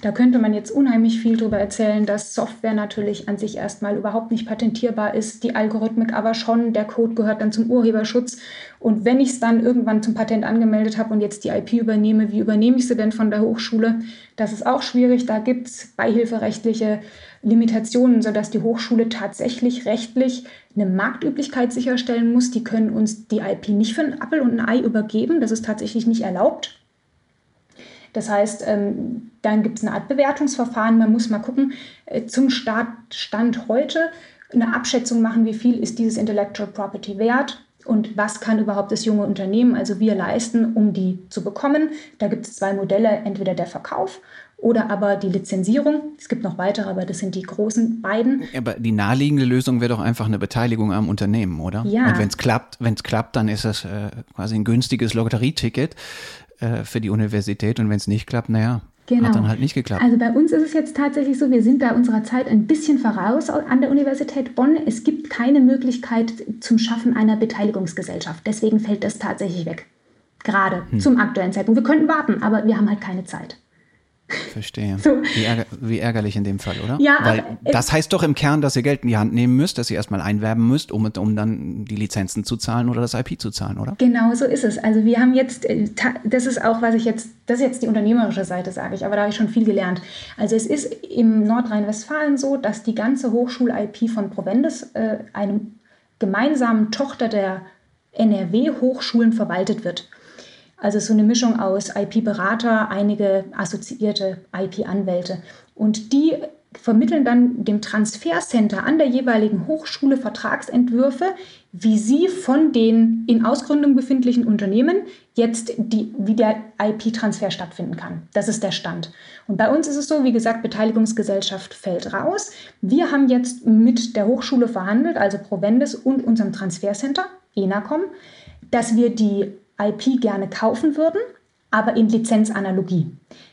Da könnte man jetzt unheimlich viel darüber erzählen, dass Software natürlich an sich erstmal überhaupt nicht patentierbar ist, die Algorithmik aber schon, der Code gehört dann zum Urheberschutz. Und wenn ich es dann irgendwann zum Patent angemeldet habe und jetzt die IP übernehme, wie übernehme ich sie denn von der Hochschule? Das ist auch schwierig. Da gibt es beihilferechtliche Limitationen, sodass die Hochschule tatsächlich rechtlich eine Marktüblichkeit sicherstellen muss. Die können uns die IP nicht für einen Appel und ein Ei übergeben. Das ist tatsächlich nicht erlaubt. Das heißt, ähm, dann gibt es eine Art Bewertungsverfahren. Man muss mal gucken, äh, zum Start, Stand heute eine Abschätzung machen, wie viel ist dieses Intellectual Property wert und was kann überhaupt das junge Unternehmen, also wir leisten, um die zu bekommen. Da gibt es zwei Modelle, entweder der Verkauf oder aber die Lizenzierung. Es gibt noch weitere, aber das sind die großen beiden. Aber die naheliegende Lösung wäre doch einfach eine Beteiligung am Unternehmen, oder? Ja. Und wenn es klappt, wenn es klappt, dann ist das äh, quasi ein günstiges Lotterieticket äh, für die Universität und wenn es nicht klappt, naja, Genau. Hat dann halt nicht geklappt. Also bei uns ist es jetzt tatsächlich so, wir sind da unserer Zeit ein bisschen voraus an der Universität Bonn. Es gibt keine Möglichkeit zum Schaffen einer Beteiligungsgesellschaft. Deswegen fällt das tatsächlich weg. Gerade hm. zum aktuellen Zeitpunkt. Wir könnten warten, aber wir haben halt keine Zeit. Verstehe. So. Wie, ärger, wie, ärgerlich in dem Fall, oder? Ja, Weil das heißt doch im Kern, dass ihr Geld in die Hand nehmen müsst, dass ihr erstmal einwerben müsst, um, um dann die Lizenzen zu zahlen oder das IP zu zahlen, oder? Genau so ist es. Also wir haben jetzt, äh, das ist auch, was ich jetzt, das ist jetzt die unternehmerische Seite, sage ich, aber da habe ich schon viel gelernt. Also es ist im Nordrhein-Westfalen so, dass die ganze Hochschul-IP von Provendus, äh, einem gemeinsamen Tochter der NRW-Hochschulen, verwaltet wird. Also so eine Mischung aus IP-Berater, einige assoziierte IP-Anwälte. Und die vermitteln dann dem Transfercenter an der jeweiligen Hochschule Vertragsentwürfe, wie sie von den in Ausgründung befindlichen Unternehmen jetzt die, wie der IP-Transfer stattfinden kann. Das ist der Stand. Und bei uns ist es so, wie gesagt, Beteiligungsgesellschaft fällt raus. Wir haben jetzt mit der Hochschule verhandelt, also Provendes und unserem Transfercenter, ENACOM, dass wir die IP gerne kaufen würden, aber in Lizenzanalogie.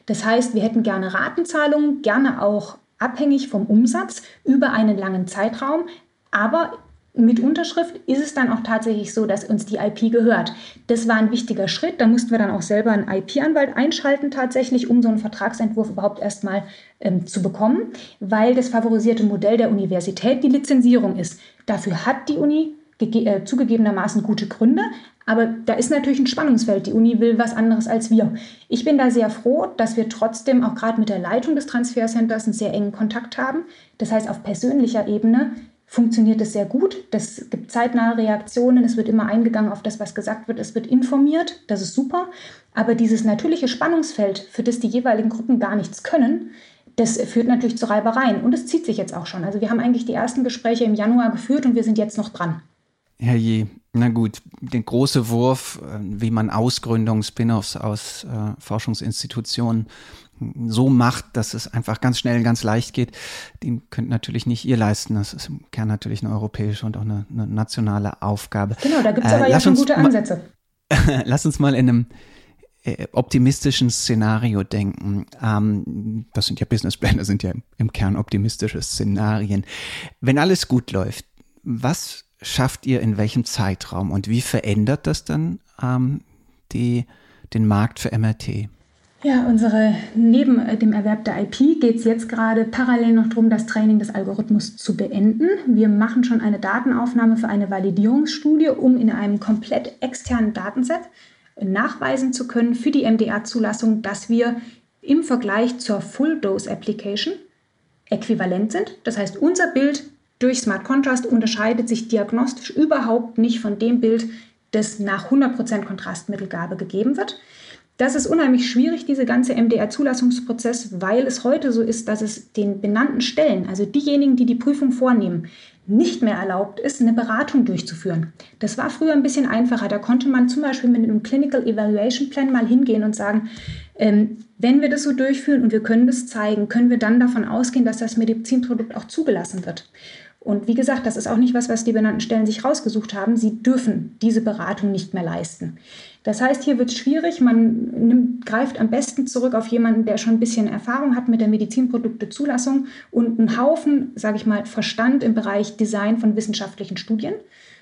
Das heißt, wir hätten gerne Ratenzahlungen, gerne auch abhängig vom Umsatz über einen langen Zeitraum, aber mit Unterschrift ist es dann auch tatsächlich so, dass uns die IP gehört. Das war ein wichtiger Schritt. Da mussten wir dann auch selber einen IP-Anwalt einschalten, tatsächlich, um so einen Vertragsentwurf überhaupt erstmal ähm, zu bekommen, weil das favorisierte Modell der Universität die Lizenzierung ist. Dafür hat die Uni äh, zugegebenermaßen gute Gründe, aber da ist natürlich ein Spannungsfeld. Die Uni will was anderes als wir. Ich bin da sehr froh, dass wir trotzdem auch gerade mit der Leitung des Transfercenters einen sehr engen Kontakt haben. Das heißt, auf persönlicher Ebene funktioniert es sehr gut. Es gibt zeitnahe Reaktionen, es wird immer eingegangen auf das, was gesagt wird, es wird informiert, das ist super. Aber dieses natürliche Spannungsfeld, für das die jeweiligen Gruppen gar nichts können, das führt natürlich zu Reibereien und es zieht sich jetzt auch schon. Also wir haben eigentlich die ersten Gespräche im Januar geführt und wir sind jetzt noch dran. Herrje, na gut, der große Wurf, äh, wie man Ausgründung, Spin-offs aus äh, Forschungsinstitutionen so macht, dass es einfach ganz schnell, ganz leicht geht, den könnt natürlich nicht ihr leisten. Das ist im Kern natürlich eine europäische und auch eine, eine nationale Aufgabe. Genau, da gibt es äh, aber ja schon gute Ansätze. lass uns mal in einem äh, optimistischen Szenario denken. Ähm, das sind ja Businesspläne, sind ja im Kern optimistische Szenarien. Wenn alles gut läuft, was schafft ihr in welchem Zeitraum und wie verändert das dann ähm, die, den Markt für MRT? Ja, unsere, neben äh, dem Erwerb der IP geht es jetzt gerade parallel noch darum, das Training des Algorithmus zu beenden. Wir machen schon eine Datenaufnahme für eine Validierungsstudie, um in einem komplett externen Datenset nachweisen zu können für die MDR-Zulassung, dass wir im Vergleich zur Full-Dose-Application äquivalent sind. Das heißt, unser Bild durch Smart Contrast unterscheidet sich diagnostisch überhaupt nicht von dem Bild, das nach 100% Kontrastmittelgabe gegeben wird. Das ist unheimlich schwierig, diese ganze MDR-Zulassungsprozess, weil es heute so ist, dass es den benannten Stellen, also diejenigen, die die Prüfung vornehmen, nicht mehr erlaubt ist, eine Beratung durchzuführen. Das war früher ein bisschen einfacher. Da konnte man zum Beispiel mit einem Clinical Evaluation Plan mal hingehen und sagen, ähm, wenn wir das so durchführen und wir können das zeigen, können wir dann davon ausgehen, dass das Medizinprodukt auch zugelassen wird. Und wie gesagt, das ist auch nicht was, was die benannten Stellen sich rausgesucht haben. Sie dürfen diese Beratung nicht mehr leisten. Das heißt, hier wird es schwierig. Man nimmt, greift am besten zurück auf jemanden, der schon ein bisschen Erfahrung hat mit der Medizinproduktezulassung und einen Haufen, sage ich mal, Verstand im Bereich Design von wissenschaftlichen Studien.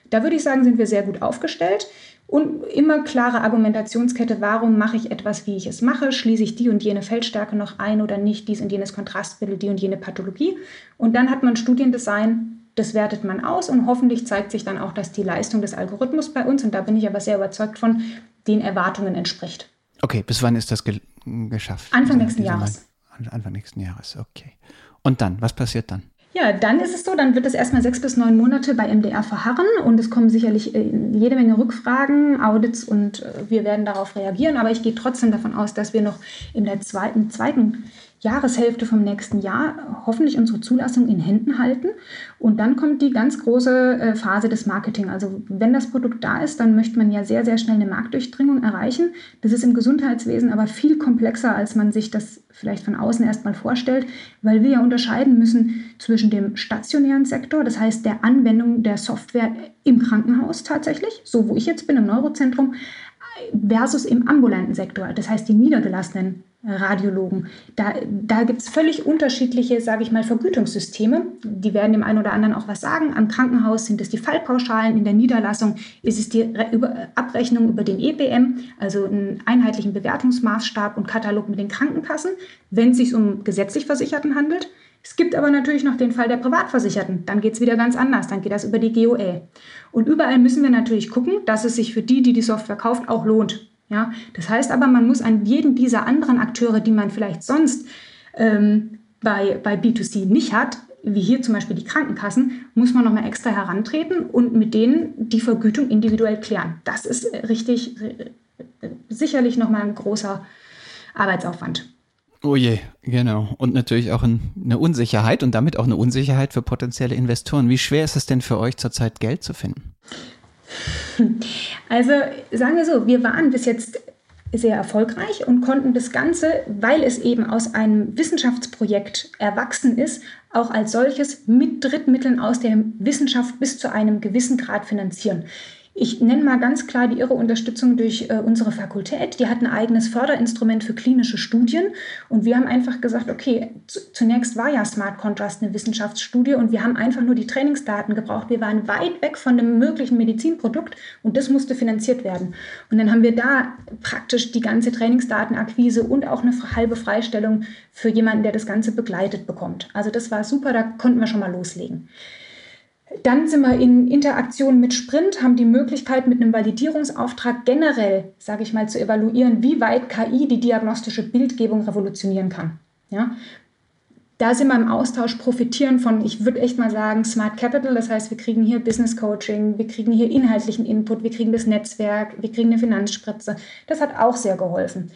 Da würde ich sagen, sind wir sehr gut aufgestellt. Und immer klare Argumentationskette, warum mache ich etwas, wie ich es mache? Schließe ich die und jene Feldstärke noch ein oder nicht? Dies und jenes Kontrastmittel, die und jene Pathologie. Und dann hat man Studiendesign, das wertet man aus und hoffentlich zeigt sich dann auch, dass die Leistung des Algorithmus bei uns, und da bin ich aber sehr überzeugt von, den Erwartungen entspricht. Okay, bis wann ist das ge geschafft? Anfang nächsten Jahres. Anfang nächsten Jahres, okay. Und dann, was passiert dann? Ja, dann ist es so, dann wird es erstmal sechs bis neun Monate bei MDR verharren und es kommen sicherlich äh, jede Menge Rückfragen, Audits und äh, wir werden darauf reagieren. Aber ich gehe trotzdem davon aus, dass wir noch in der zweiten, zweiten Jahreshälfte vom nächsten Jahr hoffentlich unsere Zulassung in Händen halten. Und dann kommt die ganz große äh, Phase des Marketing. Also wenn das Produkt da ist, dann möchte man ja sehr, sehr schnell eine Marktdurchdringung erreichen. Das ist im Gesundheitswesen aber viel komplexer, als man sich das vielleicht von außen erstmal vorstellt, weil wir ja unterscheiden müssen zwischen dem stationären Sektor, das heißt der Anwendung der Software im Krankenhaus tatsächlich, so wo ich jetzt bin im Neurozentrum, versus im ambulanten Sektor, das heißt die niedergelassenen Radiologen. Da, da gibt es völlig unterschiedliche, sage ich mal, Vergütungssysteme. Die werden dem einen oder anderen auch was sagen. Am Krankenhaus sind es die Fallpauschalen, in der Niederlassung ist es die über Abrechnung über den EBM, also einen einheitlichen Bewertungsmaßstab und Katalog mit den Krankenkassen, wenn es sich um gesetzlich Versicherten handelt. Es gibt aber natürlich noch den Fall der Privatversicherten. Dann geht es wieder ganz anders. Dann geht das über die GOE. Und überall müssen wir natürlich gucken, dass es sich für die, die die Software kauft, auch lohnt. Ja, das heißt aber, man muss an jeden dieser anderen Akteure, die man vielleicht sonst ähm, bei, bei B2C nicht hat, wie hier zum Beispiel die Krankenkassen, muss man nochmal extra herantreten und mit denen die Vergütung individuell klären. Das ist richtig, sicherlich nochmal ein großer Arbeitsaufwand. Oh je, genau. Und natürlich auch eine Unsicherheit und damit auch eine Unsicherheit für potenzielle Investoren. Wie schwer ist es denn für euch zurzeit Geld zu finden? Also sagen wir so, wir waren bis jetzt sehr erfolgreich und konnten das Ganze, weil es eben aus einem Wissenschaftsprojekt erwachsen ist, auch als solches mit Drittmitteln aus der Wissenschaft bis zu einem gewissen Grad finanzieren. Ich nenne mal ganz klar die ihre Unterstützung durch äh, unsere Fakultät. Die hat ein eigenes Förderinstrument für klinische Studien. Und wir haben einfach gesagt, okay, zunächst war ja Smart Contrast eine Wissenschaftsstudie und wir haben einfach nur die Trainingsdaten gebraucht. Wir waren weit weg von einem möglichen Medizinprodukt und das musste finanziert werden. Und dann haben wir da praktisch die ganze Trainingsdatenakquise und auch eine halbe Freistellung für jemanden, der das Ganze begleitet bekommt. Also das war super, da konnten wir schon mal loslegen. Dann sind wir in Interaktion mit Sprint, haben die Möglichkeit, mit einem Validierungsauftrag generell, sage ich mal, zu evaluieren, wie weit KI die diagnostische Bildgebung revolutionieren kann. Ja? Da sind wir im Austausch, profitieren von, ich würde echt mal sagen, Smart Capital. Das heißt, wir kriegen hier Business Coaching, wir kriegen hier inhaltlichen Input, wir kriegen das Netzwerk, wir kriegen eine Finanzspritze. Das hat auch sehr geholfen.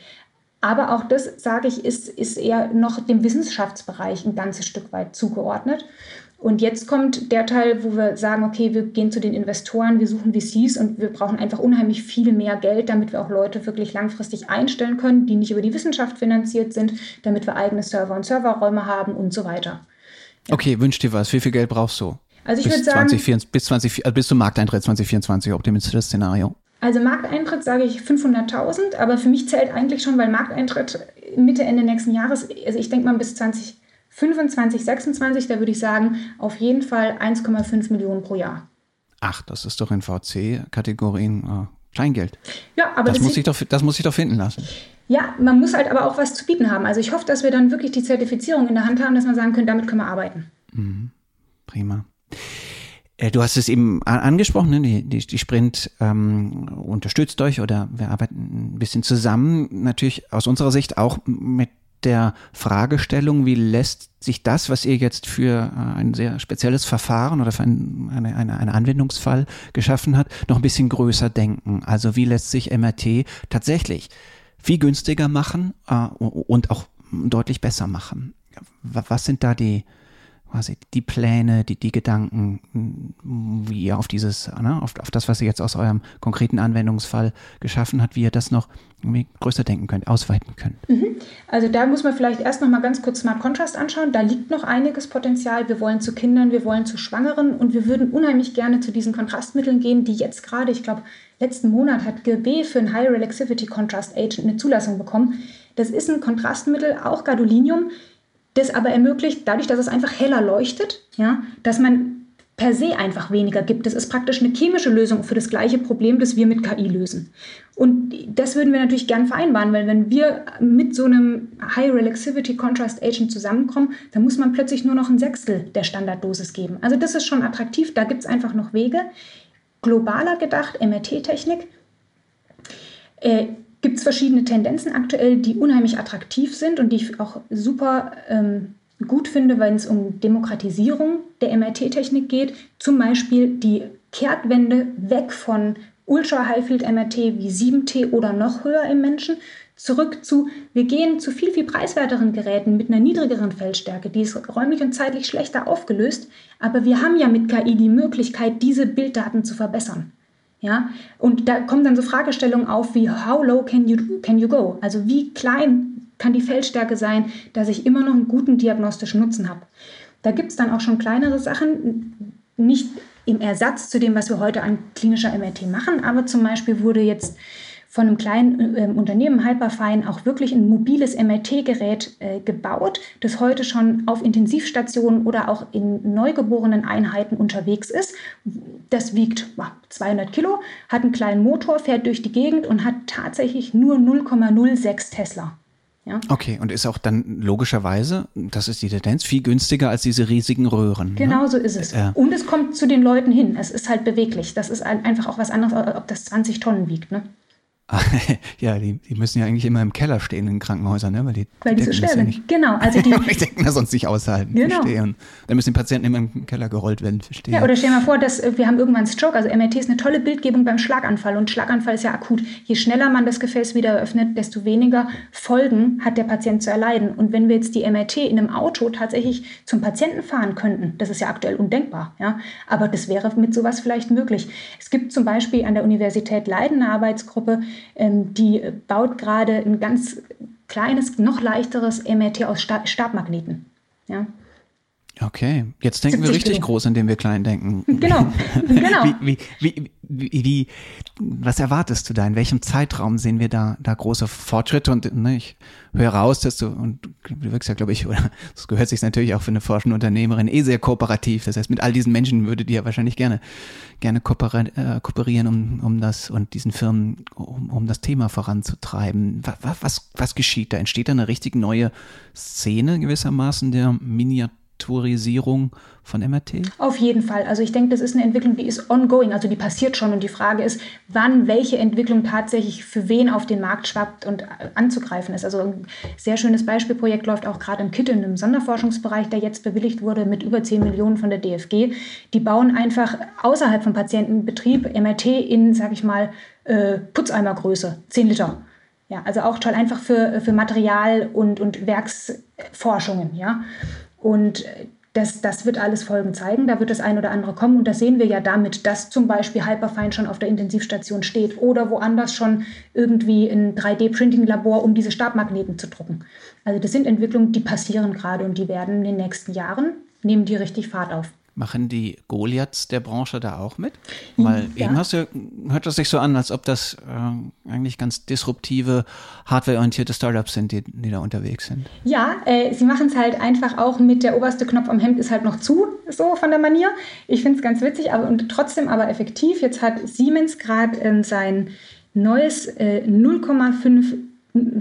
Aber auch das, sage ich, ist, ist eher noch dem Wissenschaftsbereich ein ganzes Stück weit zugeordnet. Und jetzt kommt der Teil, wo wir sagen, okay, wir gehen zu den Investoren, wir suchen VCs und wir brauchen einfach unheimlich viel mehr Geld, damit wir auch Leute wirklich langfristig einstellen können, die nicht über die Wissenschaft finanziert sind, damit wir eigene Server und Serverräume haben und so weiter. Ja. Okay, wünsch dir was. Wie viel Geld brauchst du? Also ich bis würde sagen, 2024, bis, 20, also bis zum Markteintritt 2024, optimistisches Szenario. Also Markteintritt sage ich 500.000, aber für mich zählt eigentlich schon, weil Markteintritt Mitte, Ende nächsten Jahres, also ich denke mal bis 2025, 26, da würde ich sagen, auf jeden Fall 1,5 Millionen pro Jahr. Ach, das ist doch in VC-Kategorien äh, Kleingeld. Ja, aber das, das muss sich doch, das muss sich doch finden lassen. Ja, man muss halt aber auch was zu bieten haben. Also ich hoffe, dass wir dann wirklich die Zertifizierung in der Hand haben, dass man sagen können, damit können wir arbeiten. Mhm. Prima. Äh, du hast es eben angesprochen, ne? die, die, die Sprint ähm, unterstützt euch oder wir arbeiten ein bisschen zusammen. Natürlich aus unserer Sicht auch mit der Fragestellung, wie lässt sich das, was ihr jetzt für äh, ein sehr spezielles Verfahren oder für ein, eine, eine, einen Anwendungsfall geschaffen habt, noch ein bisschen größer denken. Also wie lässt sich MRT tatsächlich viel günstiger machen äh, und auch deutlich besser machen? Was sind da die, quasi die Pläne, die, die Gedanken, wie ihr auf dieses, ne, auf, auf das, was ihr jetzt aus eurem konkreten Anwendungsfall geschaffen habt, wie ihr das noch größer denken könnt, ausweiten könnt. Mhm. Also da muss man vielleicht erst noch mal ganz kurz Smart Contrast anschauen. Da liegt noch einiges Potenzial. Wir wollen zu Kindern, wir wollen zu Schwangeren und wir würden unheimlich gerne zu diesen Kontrastmitteln gehen, die jetzt gerade, ich glaube, letzten Monat hat GB für ein High Relaxivity Contrast Agent eine Zulassung bekommen. Das ist ein Kontrastmittel, auch Gadolinium, das aber ermöglicht, dadurch, dass es einfach heller leuchtet, ja, dass man per se einfach weniger gibt. Das ist praktisch eine chemische Lösung für das gleiche Problem, das wir mit KI lösen. Und das würden wir natürlich gern vereinbaren, weil wenn wir mit so einem High Relaxivity Contrast Agent zusammenkommen, dann muss man plötzlich nur noch ein Sechstel der Standarddosis geben. Also das ist schon attraktiv, da gibt es einfach noch Wege. Globaler gedacht, MRT-Technik. Äh, gibt es verschiedene Tendenzen aktuell, die unheimlich attraktiv sind und die ich auch super ähm, gut finde, wenn es um Demokratisierung der MRT-Technik geht. Zum Beispiel die Kehrtwende weg von Ultra-High-Field-MRT wie 7T oder noch höher im Menschen, zurück zu, wir gehen zu viel, viel preiswerteren Geräten mit einer niedrigeren Feldstärke, die ist räumlich und zeitlich schlechter aufgelöst, aber wir haben ja mit KI die Möglichkeit, diese Bilddaten zu verbessern. Ja, und da kommen dann so Fragestellungen auf wie how low can you, can you go? Also wie klein kann die Feldstärke sein, dass ich immer noch einen guten diagnostischen Nutzen habe. Da gibt es dann auch schon kleinere Sachen, nicht im Ersatz zu dem, was wir heute an klinischer MRT machen, aber zum Beispiel wurde jetzt von einem kleinen äh, Unternehmen, Hyperfine, auch wirklich ein mobiles MRT-Gerät äh, gebaut, das heute schon auf Intensivstationen oder auch in neugeborenen Einheiten unterwegs ist. Das wiegt 200 Kilo, hat einen kleinen Motor, fährt durch die Gegend und hat tatsächlich nur 0,06 Tesla. Ja. Okay, und ist auch dann logischerweise, das ist die Tendenz, viel günstiger als diese riesigen Röhren. Ne? Genau ne? so ist es. Ja. Und es kommt zu den Leuten hin. Es ist halt beweglich. Das ist einfach auch was anderes, ob das 20 Tonnen wiegt. Ne? ja, die, die müssen ja eigentlich immer im Keller stehen in Krankenhäusern, ne? weil die, Weil die so schwer sind. Ja genau. Also die, ich denke das sonst nicht aushalten. Genau. Verstehe. dann müssen die Patienten immer im Keller gerollt werden. Verstehe. Ja, oder stell dir mal vor, dass äh, wir haben irgendwann Stroke. Also MRT ist eine tolle Bildgebung beim Schlaganfall. Und Schlaganfall ist ja akut. Je schneller man das Gefäß wieder öffnet, desto weniger Folgen hat der Patient zu erleiden. Und wenn wir jetzt die MRT in einem Auto tatsächlich zum Patienten fahren könnten, das ist ja aktuell undenkbar. Ja? Aber das wäre mit sowas vielleicht möglich. Es gibt zum Beispiel an der Universität Leiden eine Arbeitsgruppe, ähm, die baut gerade ein ganz kleines, noch leichteres MRT aus Stabmagneten. Ja. Okay, jetzt denken wir richtig groß, indem wir klein denken. Genau, genau. Wie, wie, wie, wie, was erwartest du da? In welchem Zeitraum sehen wir da, da große Fortschritte? Und ne, ich höre raus, dass du, und du wirkst ja, glaube ich, oder das gehört sich natürlich auch für eine forschende Unternehmerin eh sehr kooperativ. Das heißt, mit all diesen Menschen würdet ihr ja wahrscheinlich gerne, gerne äh, kooperieren, um, um das und diesen Firmen, um, um das Thema voranzutreiben. Was, was, was geschieht da? Entsteht da eine richtig neue Szene gewissermaßen der Miniatur? Miniaturisierung von MRT? Auf jeden Fall. Also ich denke, das ist eine Entwicklung, die ist ongoing, also die passiert schon. Und die Frage ist, wann welche Entwicklung tatsächlich für wen auf den Markt schwappt und anzugreifen ist. Also ein sehr schönes Beispielprojekt läuft auch gerade im KIT, in einem Sonderforschungsbereich, der jetzt bewilligt wurde mit über 10 Millionen von der DFG. Die bauen einfach außerhalb vom Patientenbetrieb MRT in, sag ich mal, äh, Putzeimergröße, 10 Liter. Ja, also auch toll einfach für, für Material- und, und Werksforschungen. Ja. Und das, das wird alles Folgen zeigen. Da wird das ein oder andere kommen. Und das sehen wir ja damit, dass zum Beispiel Hyperfine schon auf der Intensivstation steht oder woanders schon irgendwie ein 3D-Printing-Labor, um diese Stabmagneten zu drucken. Also das sind Entwicklungen, die passieren gerade und die werden in den nächsten Jahren, nehmen die richtig Fahrt auf. Machen die Goliaths der Branche da auch mit? Weil ja. eben hast du, hört das sich so an, als ob das äh, eigentlich ganz disruptive, hardwareorientierte Startups sind, die, die da unterwegs sind. Ja, äh, sie machen es halt einfach auch mit der oberste Knopf am Hemd ist halt noch zu, so von der Manier. Ich finde es ganz witzig, aber und trotzdem aber effektiv. Jetzt hat Siemens gerade äh, sein neues 0,5 äh,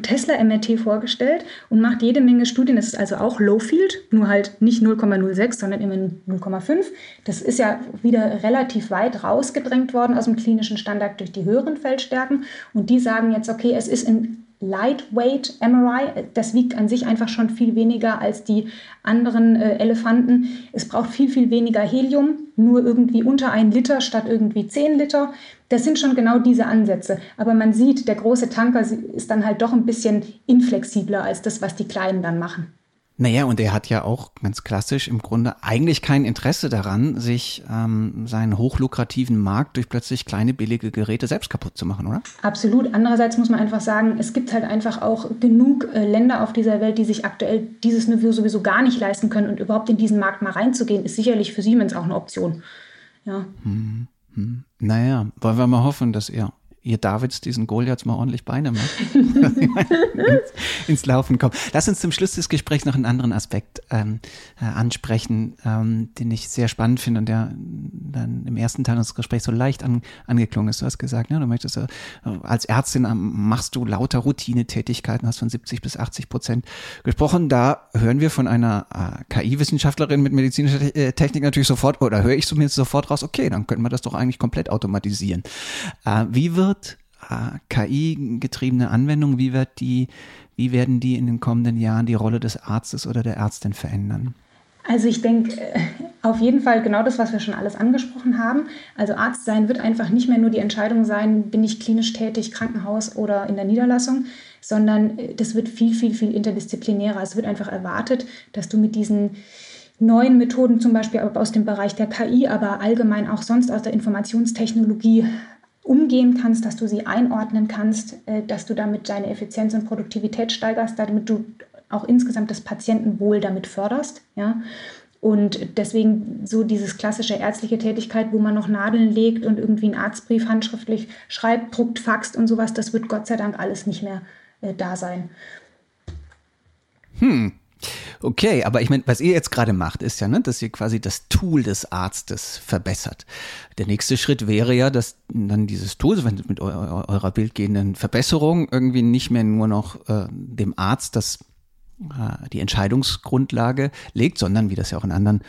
Tesla MRT vorgestellt und macht jede Menge Studien. Das ist also auch Low Field, nur halt nicht 0,06, sondern immer 0,5. Das ist ja wieder relativ weit rausgedrängt worden aus dem klinischen Standard durch die höheren Feldstärken. Und die sagen jetzt, okay, es ist in Lightweight MRI. Das wiegt an sich einfach schon viel weniger als die anderen äh, Elefanten. Es braucht viel, viel weniger Helium, nur irgendwie unter ein Liter statt irgendwie 10 Liter. Das sind schon genau diese Ansätze. Aber man sieht, der große Tanker ist dann halt doch ein bisschen inflexibler als das, was die Kleinen dann machen. Naja, und er hat ja auch ganz klassisch im Grunde eigentlich kein Interesse daran, sich ähm, seinen hochlukrativen Markt durch plötzlich kleine billige Geräte selbst kaputt zu machen, oder? Absolut. Andererseits muss man einfach sagen, es gibt halt einfach auch genug äh, Länder auf dieser Welt, die sich aktuell dieses Niveau sowieso gar nicht leisten können und überhaupt in diesen Markt mal reinzugehen, ist sicherlich für Siemens auch eine Option. Ja. Hm, hm. Naja, wollen wir mal hoffen, dass er ihr Davids diesen Goliaths mal ordentlich Beine macht, ins, ins, Laufen kommt. Lass uns zum Schluss des Gesprächs noch einen anderen Aspekt ähm, äh, ansprechen, ähm, den ich sehr spannend finde und der dann im ersten Teil unseres Gesprächs so leicht an, angeklungen ist. Du hast gesagt, ne, du möchtest äh, als Ärztin ähm, machst du lauter Routinetätigkeiten, hast von 70 bis 80 Prozent gesprochen. Da hören wir von einer äh, KI-Wissenschaftlerin mit medizinischer äh, Technik natürlich sofort, oder höre ich zumindest sofort raus, okay, dann könnten wir das doch eigentlich komplett automatisieren. Äh, wie wird äh, KI-getriebene Anwendungen, wie, wird die, wie werden die in den kommenden Jahren die Rolle des Arztes oder der Ärztin verändern? Also ich denke äh, auf jeden Fall genau das, was wir schon alles angesprochen haben. Also Arzt sein wird einfach nicht mehr nur die Entscheidung sein, bin ich klinisch tätig, Krankenhaus oder in der Niederlassung, sondern äh, das wird viel, viel, viel interdisziplinärer. Es wird einfach erwartet, dass du mit diesen neuen Methoden, zum Beispiel aus dem Bereich der KI, aber allgemein auch sonst aus der Informationstechnologie umgehen kannst, dass du sie einordnen kannst, äh, dass du damit deine Effizienz und Produktivität steigerst, damit du auch insgesamt das Patientenwohl damit förderst. Ja? Und deswegen so dieses klassische ärztliche Tätigkeit, wo man noch Nadeln legt und irgendwie einen Arztbrief handschriftlich schreibt, druckt, faxt und sowas, das wird Gott sei Dank alles nicht mehr äh, da sein. Hm, Okay, aber ich meine, was ihr jetzt gerade macht, ist ja, ne, dass ihr quasi das Tool des Arztes verbessert. Der nächste Schritt wäre ja, dass dann dieses Tool, wenn mit eurer bildgehenden Verbesserung irgendwie nicht mehr nur noch äh, dem Arzt das die Entscheidungsgrundlage legt, sondern wie das ja auch in anderen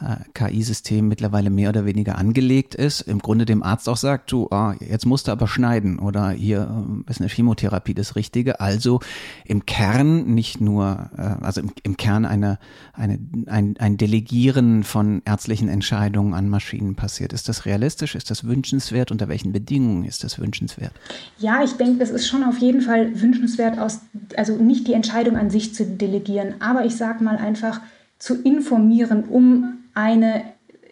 äh, KI-Systemen mittlerweile mehr oder weniger angelegt ist, im Grunde dem Arzt auch sagt, du, ah, jetzt musst du aber schneiden oder hier äh, ist eine Chemotherapie das Richtige. Also im Kern nicht nur, äh, also im, im Kern eine, eine, ein, ein Delegieren von ärztlichen Entscheidungen an Maschinen passiert. Ist das realistisch? Ist das wünschenswert? Unter welchen Bedingungen ist das wünschenswert? Ja, ich denke, das ist schon auf jeden Fall wünschenswert, aus, also nicht die Entscheidung an sich zu delegieren, aber ich sage mal einfach zu informieren, um eine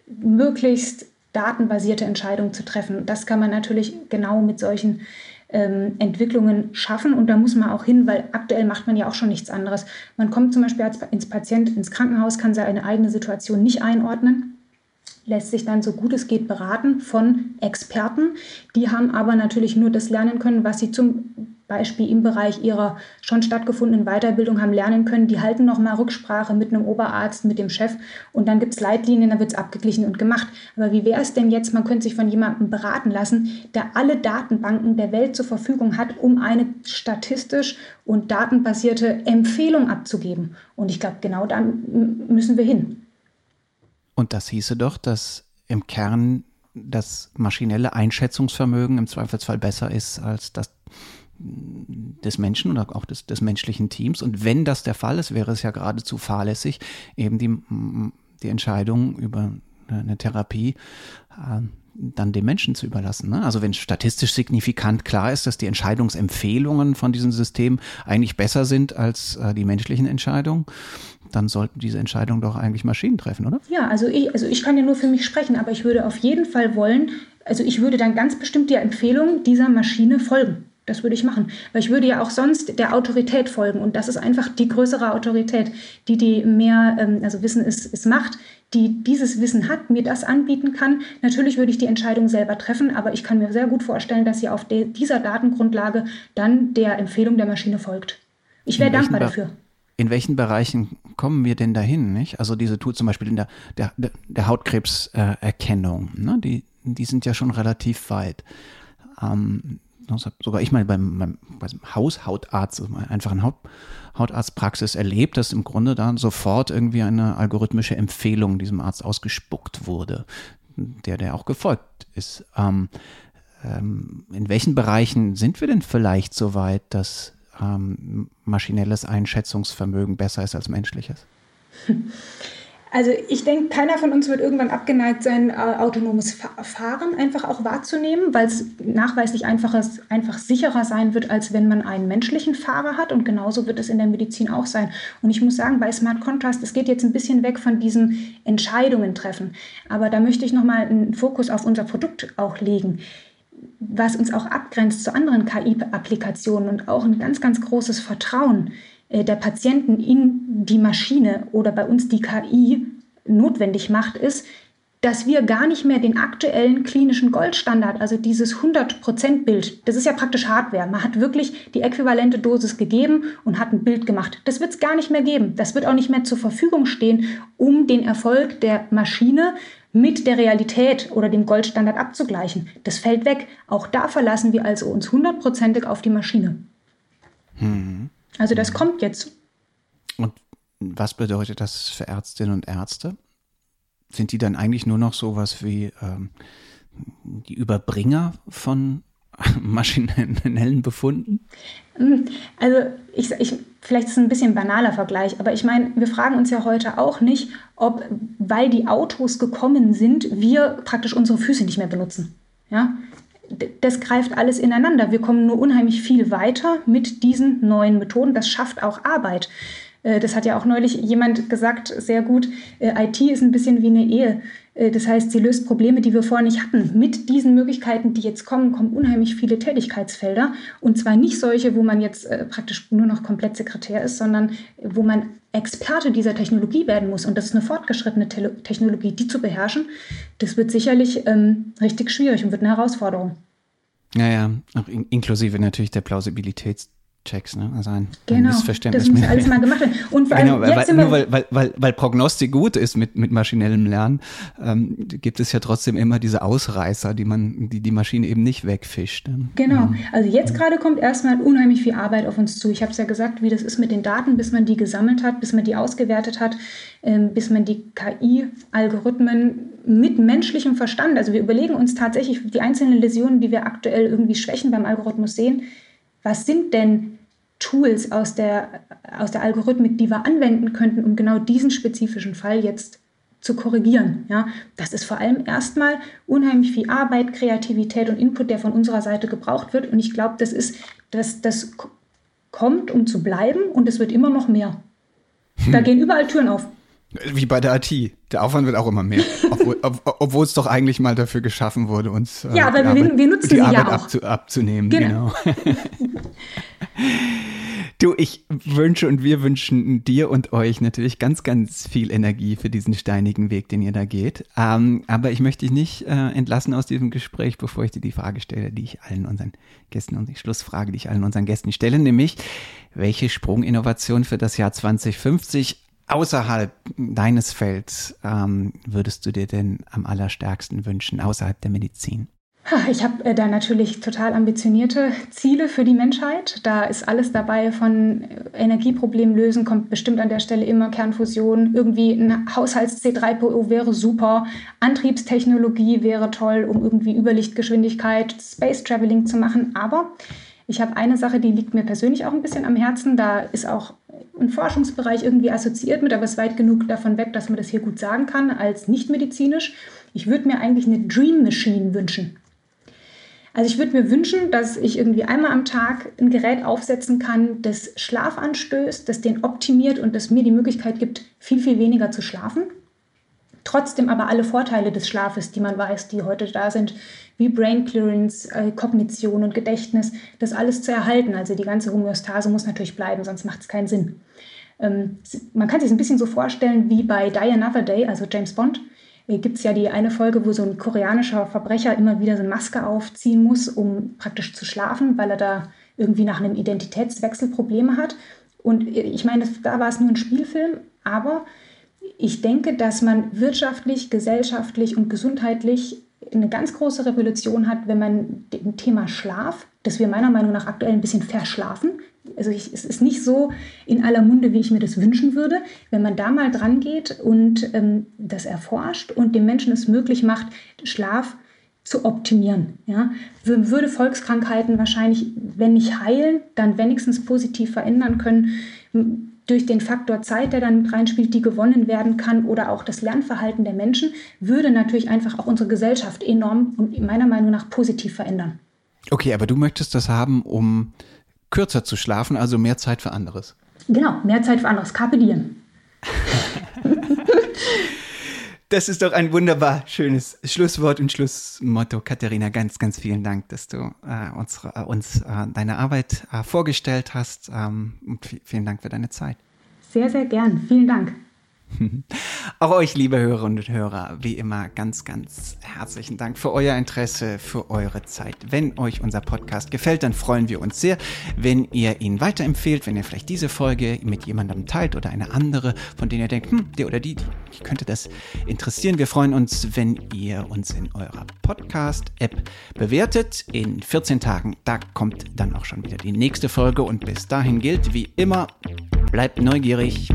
möglichst datenbasierte Entscheidung zu treffen. Das kann man natürlich genau mit solchen ähm, Entwicklungen schaffen und da muss man auch hin, weil aktuell macht man ja auch schon nichts anderes. Man kommt zum Beispiel als ins Patient ins Krankenhaus, kann seine eigene Situation nicht einordnen lässt sich dann so gut es geht beraten von Experten. Die haben aber natürlich nur das lernen können, was sie zum Beispiel im Bereich ihrer schon stattgefundenen Weiterbildung haben lernen können. Die halten nochmal Rücksprache mit einem Oberarzt, mit dem Chef und dann gibt es Leitlinien, dann wird es abgeglichen und gemacht. Aber wie wäre es denn jetzt, man könnte sich von jemandem beraten lassen, der alle Datenbanken der Welt zur Verfügung hat, um eine statistisch und datenbasierte Empfehlung abzugeben. Und ich glaube, genau da müssen wir hin. Und das hieße doch, dass im Kern das maschinelle Einschätzungsvermögen im Zweifelsfall besser ist als das des Menschen oder auch des, des menschlichen Teams. Und wenn das der Fall ist, wäre es ja geradezu fahrlässig, eben die, die Entscheidung über eine Therapie äh, dann dem Menschen zu überlassen. Ne? Also wenn statistisch signifikant klar ist, dass die Entscheidungsempfehlungen von diesem System eigentlich besser sind als äh, die menschlichen Entscheidungen, dann sollten diese Entscheidungen doch eigentlich Maschinen treffen, oder? Ja, also ich, also ich kann ja nur für mich sprechen, aber ich würde auf jeden Fall wollen, also ich würde dann ganz bestimmt der Empfehlung dieser Maschine folgen. Das würde ich machen, weil ich würde ja auch sonst der Autorität folgen und das ist einfach die größere Autorität, die die mehr, ähm, also Wissen ist, ist Macht, die dieses Wissen hat, mir das anbieten kann. Natürlich würde ich die Entscheidung selber treffen, aber ich kann mir sehr gut vorstellen, dass sie auf dieser Datengrundlage dann der Empfehlung der Maschine folgt. Ich wäre dankbar dafür. In welchen Bereichen kommen wir denn dahin? Nicht? Also diese Tools zum Beispiel in der, der, der Hautkrebserkennung, ne? die, die sind ja schon relativ weit. Ähm, sogar ich mal beim, beim, beim Haushautarzt, also einfach eine Haut, Hautarztpraxis erlebt, dass im Grunde dann sofort irgendwie eine algorithmische Empfehlung diesem Arzt ausgespuckt wurde, der der auch gefolgt ist. Ähm, ähm, in welchen Bereichen sind wir denn vielleicht so weit, dass ähm, maschinelles Einschätzungsvermögen besser ist als menschliches? Also ich denke, keiner von uns wird irgendwann abgeneigt sein, äh, autonomes Fahren einfach auch wahrzunehmen, weil es nachweislich einfacher, einfach sicherer sein wird, als wenn man einen menschlichen Fahrer hat. Und genauso wird es in der Medizin auch sein. Und ich muss sagen, bei Smart Contrast, es geht jetzt ein bisschen weg von diesen Entscheidungen treffen. Aber da möchte ich nochmal einen Fokus auf unser Produkt auch legen was uns auch abgrenzt zu anderen KI-Applikationen und auch ein ganz, ganz großes Vertrauen der Patienten in die Maschine oder bei uns die KI notwendig macht, ist, dass wir gar nicht mehr den aktuellen klinischen Goldstandard, also dieses 100%-Bild, das ist ja praktisch Hardware. Man hat wirklich die äquivalente Dosis gegeben und hat ein Bild gemacht. Das wird es gar nicht mehr geben. Das wird auch nicht mehr zur Verfügung stehen, um den Erfolg der Maschine mit der Realität oder dem Goldstandard abzugleichen. Das fällt weg. Auch da verlassen wir also uns hundertprozentig auf die Maschine. Hm. Also das kommt jetzt. Und was bedeutet das für Ärztinnen und Ärzte? Sind die dann eigentlich nur noch sowas wie ähm, die Überbringer von maschinellen Befunden? Hm, also ich, ich, vielleicht ist es ein bisschen ein banaler Vergleich, aber ich meine, wir fragen uns ja heute auch nicht, ob, weil die Autos gekommen sind, wir praktisch unsere Füße nicht mehr benutzen. Ja? Das greift alles ineinander. Wir kommen nur unheimlich viel weiter mit diesen neuen Methoden. Das schafft auch Arbeit. Äh, das hat ja auch neulich jemand gesagt, sehr gut, äh, IT ist ein bisschen wie eine Ehe. Äh, das heißt, sie löst Probleme, die wir vorher nicht hatten. Mit diesen Möglichkeiten, die jetzt kommen, kommen unheimlich viele Tätigkeitsfelder. Und zwar nicht solche, wo man jetzt praktisch nur noch komplett Sekretär ist, sondern wo man Experte dieser Technologie werden muss. Und das ist eine fortgeschrittene Technologie, die zu beherrschen. Das wird sicherlich ähm, richtig schwierig und wird eine Herausforderung. Ja, ja, inklusive natürlich der Plausibilitäts- Checks, ne? Also ein, genau, ein Missverständnis. Das muss alles mal gemacht werden. Und vor genau, weil, nur weil, weil, weil, weil Prognostik gut ist mit, mit maschinellem Lernen, ähm, gibt es ja trotzdem immer diese Ausreißer, die man, die die Maschine eben nicht wegfischt. Ne? Genau. Ja. Also jetzt gerade kommt erstmal unheimlich viel Arbeit auf uns zu. Ich habe es ja gesagt, wie das ist mit den Daten, bis man die gesammelt hat, bis man die ausgewertet hat, ähm, bis man die KI-Algorithmen mit menschlichem Verstand, also wir überlegen uns tatsächlich die einzelnen Läsionen, die wir aktuell irgendwie Schwächen beim Algorithmus sehen, was sind denn Tools aus der, aus der Algorithmik, die wir anwenden könnten, um genau diesen spezifischen Fall jetzt zu korrigieren. Ja, das ist vor allem erstmal unheimlich viel Arbeit, Kreativität und Input, der von unserer Seite gebraucht wird. Und ich glaube, das ist, das, das kommt, um zu bleiben und es wird immer noch mehr. Da hm. gehen überall Türen auf. Wie bei der IT. Der Aufwand wird auch immer mehr. obwohl, ob, obwohl es doch eigentlich mal dafür geschaffen wurde, uns äh, ja, aber wir, Arbeit, wir nutzen die Arbeit ja auch. Abzu, abzunehmen. Genau. genau. du, ich wünsche und wir wünschen dir und euch natürlich ganz, ganz viel Energie für diesen steinigen Weg, den ihr da geht. Ähm, aber ich möchte dich nicht äh, entlassen aus diesem Gespräch, bevor ich dir die Frage stelle, die ich allen unseren Gästen und die Schlussfrage, die ich allen unseren Gästen stelle, nämlich welche Sprunginnovation für das Jahr 2050 außerhalb deines Felds ähm, würdest du dir denn am allerstärksten wünschen, außerhalb der Medizin? Ich habe äh, da natürlich total ambitionierte Ziele für die Menschheit. Da ist alles dabei von Energieproblem lösen, kommt bestimmt an der Stelle immer Kernfusion. Irgendwie ein Haushalts-C3PO wäre super. Antriebstechnologie wäre toll, um irgendwie Überlichtgeschwindigkeit, Space Traveling zu machen. Aber ich habe eine Sache, die liegt mir persönlich auch ein bisschen am Herzen. Da ist auch ein Forschungsbereich irgendwie assoziiert mit, aber es ist weit genug davon weg, dass man das hier gut sagen kann, als nicht medizinisch. Ich würde mir eigentlich eine Dream Machine wünschen. Also ich würde mir wünschen, dass ich irgendwie einmal am Tag ein Gerät aufsetzen kann, das Schlaf anstößt, das den optimiert und das mir die Möglichkeit gibt, viel, viel weniger zu schlafen. trotzdem aber alle Vorteile des Schlafes, die man weiß, die heute da sind, wie Brain Clearance, äh, Kognition und Gedächtnis, das alles zu erhalten. Also die ganze Homöostase muss natürlich bleiben, sonst macht es keinen Sinn. Ähm, man kann sich ein bisschen so vorstellen wie bei Die Another Day, also James Bond. Äh, Gibt es ja die eine Folge, wo so ein koreanischer Verbrecher immer wieder so eine Maske aufziehen muss, um praktisch zu schlafen, weil er da irgendwie nach einem Identitätswechsel Probleme hat. Und äh, ich meine, da war es nur ein Spielfilm, aber ich denke, dass man wirtschaftlich, gesellschaftlich und gesundheitlich eine ganz große Revolution hat, wenn man dem Thema Schlaf, das wir meiner Meinung nach aktuell ein bisschen verschlafen, also ich, es ist nicht so in aller Munde, wie ich mir das wünschen würde, wenn man da mal dran geht und ähm, das erforscht und dem Menschen es möglich macht, Schlaf zu optimieren. Ja? Würde Volkskrankheiten wahrscheinlich, wenn nicht heilen, dann wenigstens positiv verändern können durch den Faktor Zeit, der dann reinspielt, die gewonnen werden kann oder auch das Lernverhalten der Menschen, würde natürlich einfach auch unsere Gesellschaft enorm und meiner Meinung nach positiv verändern. Okay, aber du möchtest das haben, um kürzer zu schlafen, also mehr Zeit für anderes. Genau, mehr Zeit für anderes. Carpe diem. Das ist doch ein wunderbar schönes Schlusswort und Schlussmotto. Katharina, ganz, ganz vielen Dank, dass du äh, uns, äh, uns äh, deine Arbeit äh, vorgestellt hast. Ähm, und vielen Dank für deine Zeit. Sehr, sehr gern. Vielen Dank. Auch euch, liebe Hörerinnen und Hörer, wie immer ganz, ganz herzlichen Dank für euer Interesse, für eure Zeit. Wenn euch unser Podcast gefällt, dann freuen wir uns sehr, wenn ihr ihn weiterempfehlt, wenn ihr vielleicht diese Folge mit jemandem teilt oder eine andere, von denen ihr denkt, hm, der oder die, die könnte das interessieren. Wir freuen uns, wenn ihr uns in eurer Podcast-App bewertet. In 14 Tagen, da kommt dann auch schon wieder die nächste Folge und bis dahin gilt wie immer, bleibt neugierig.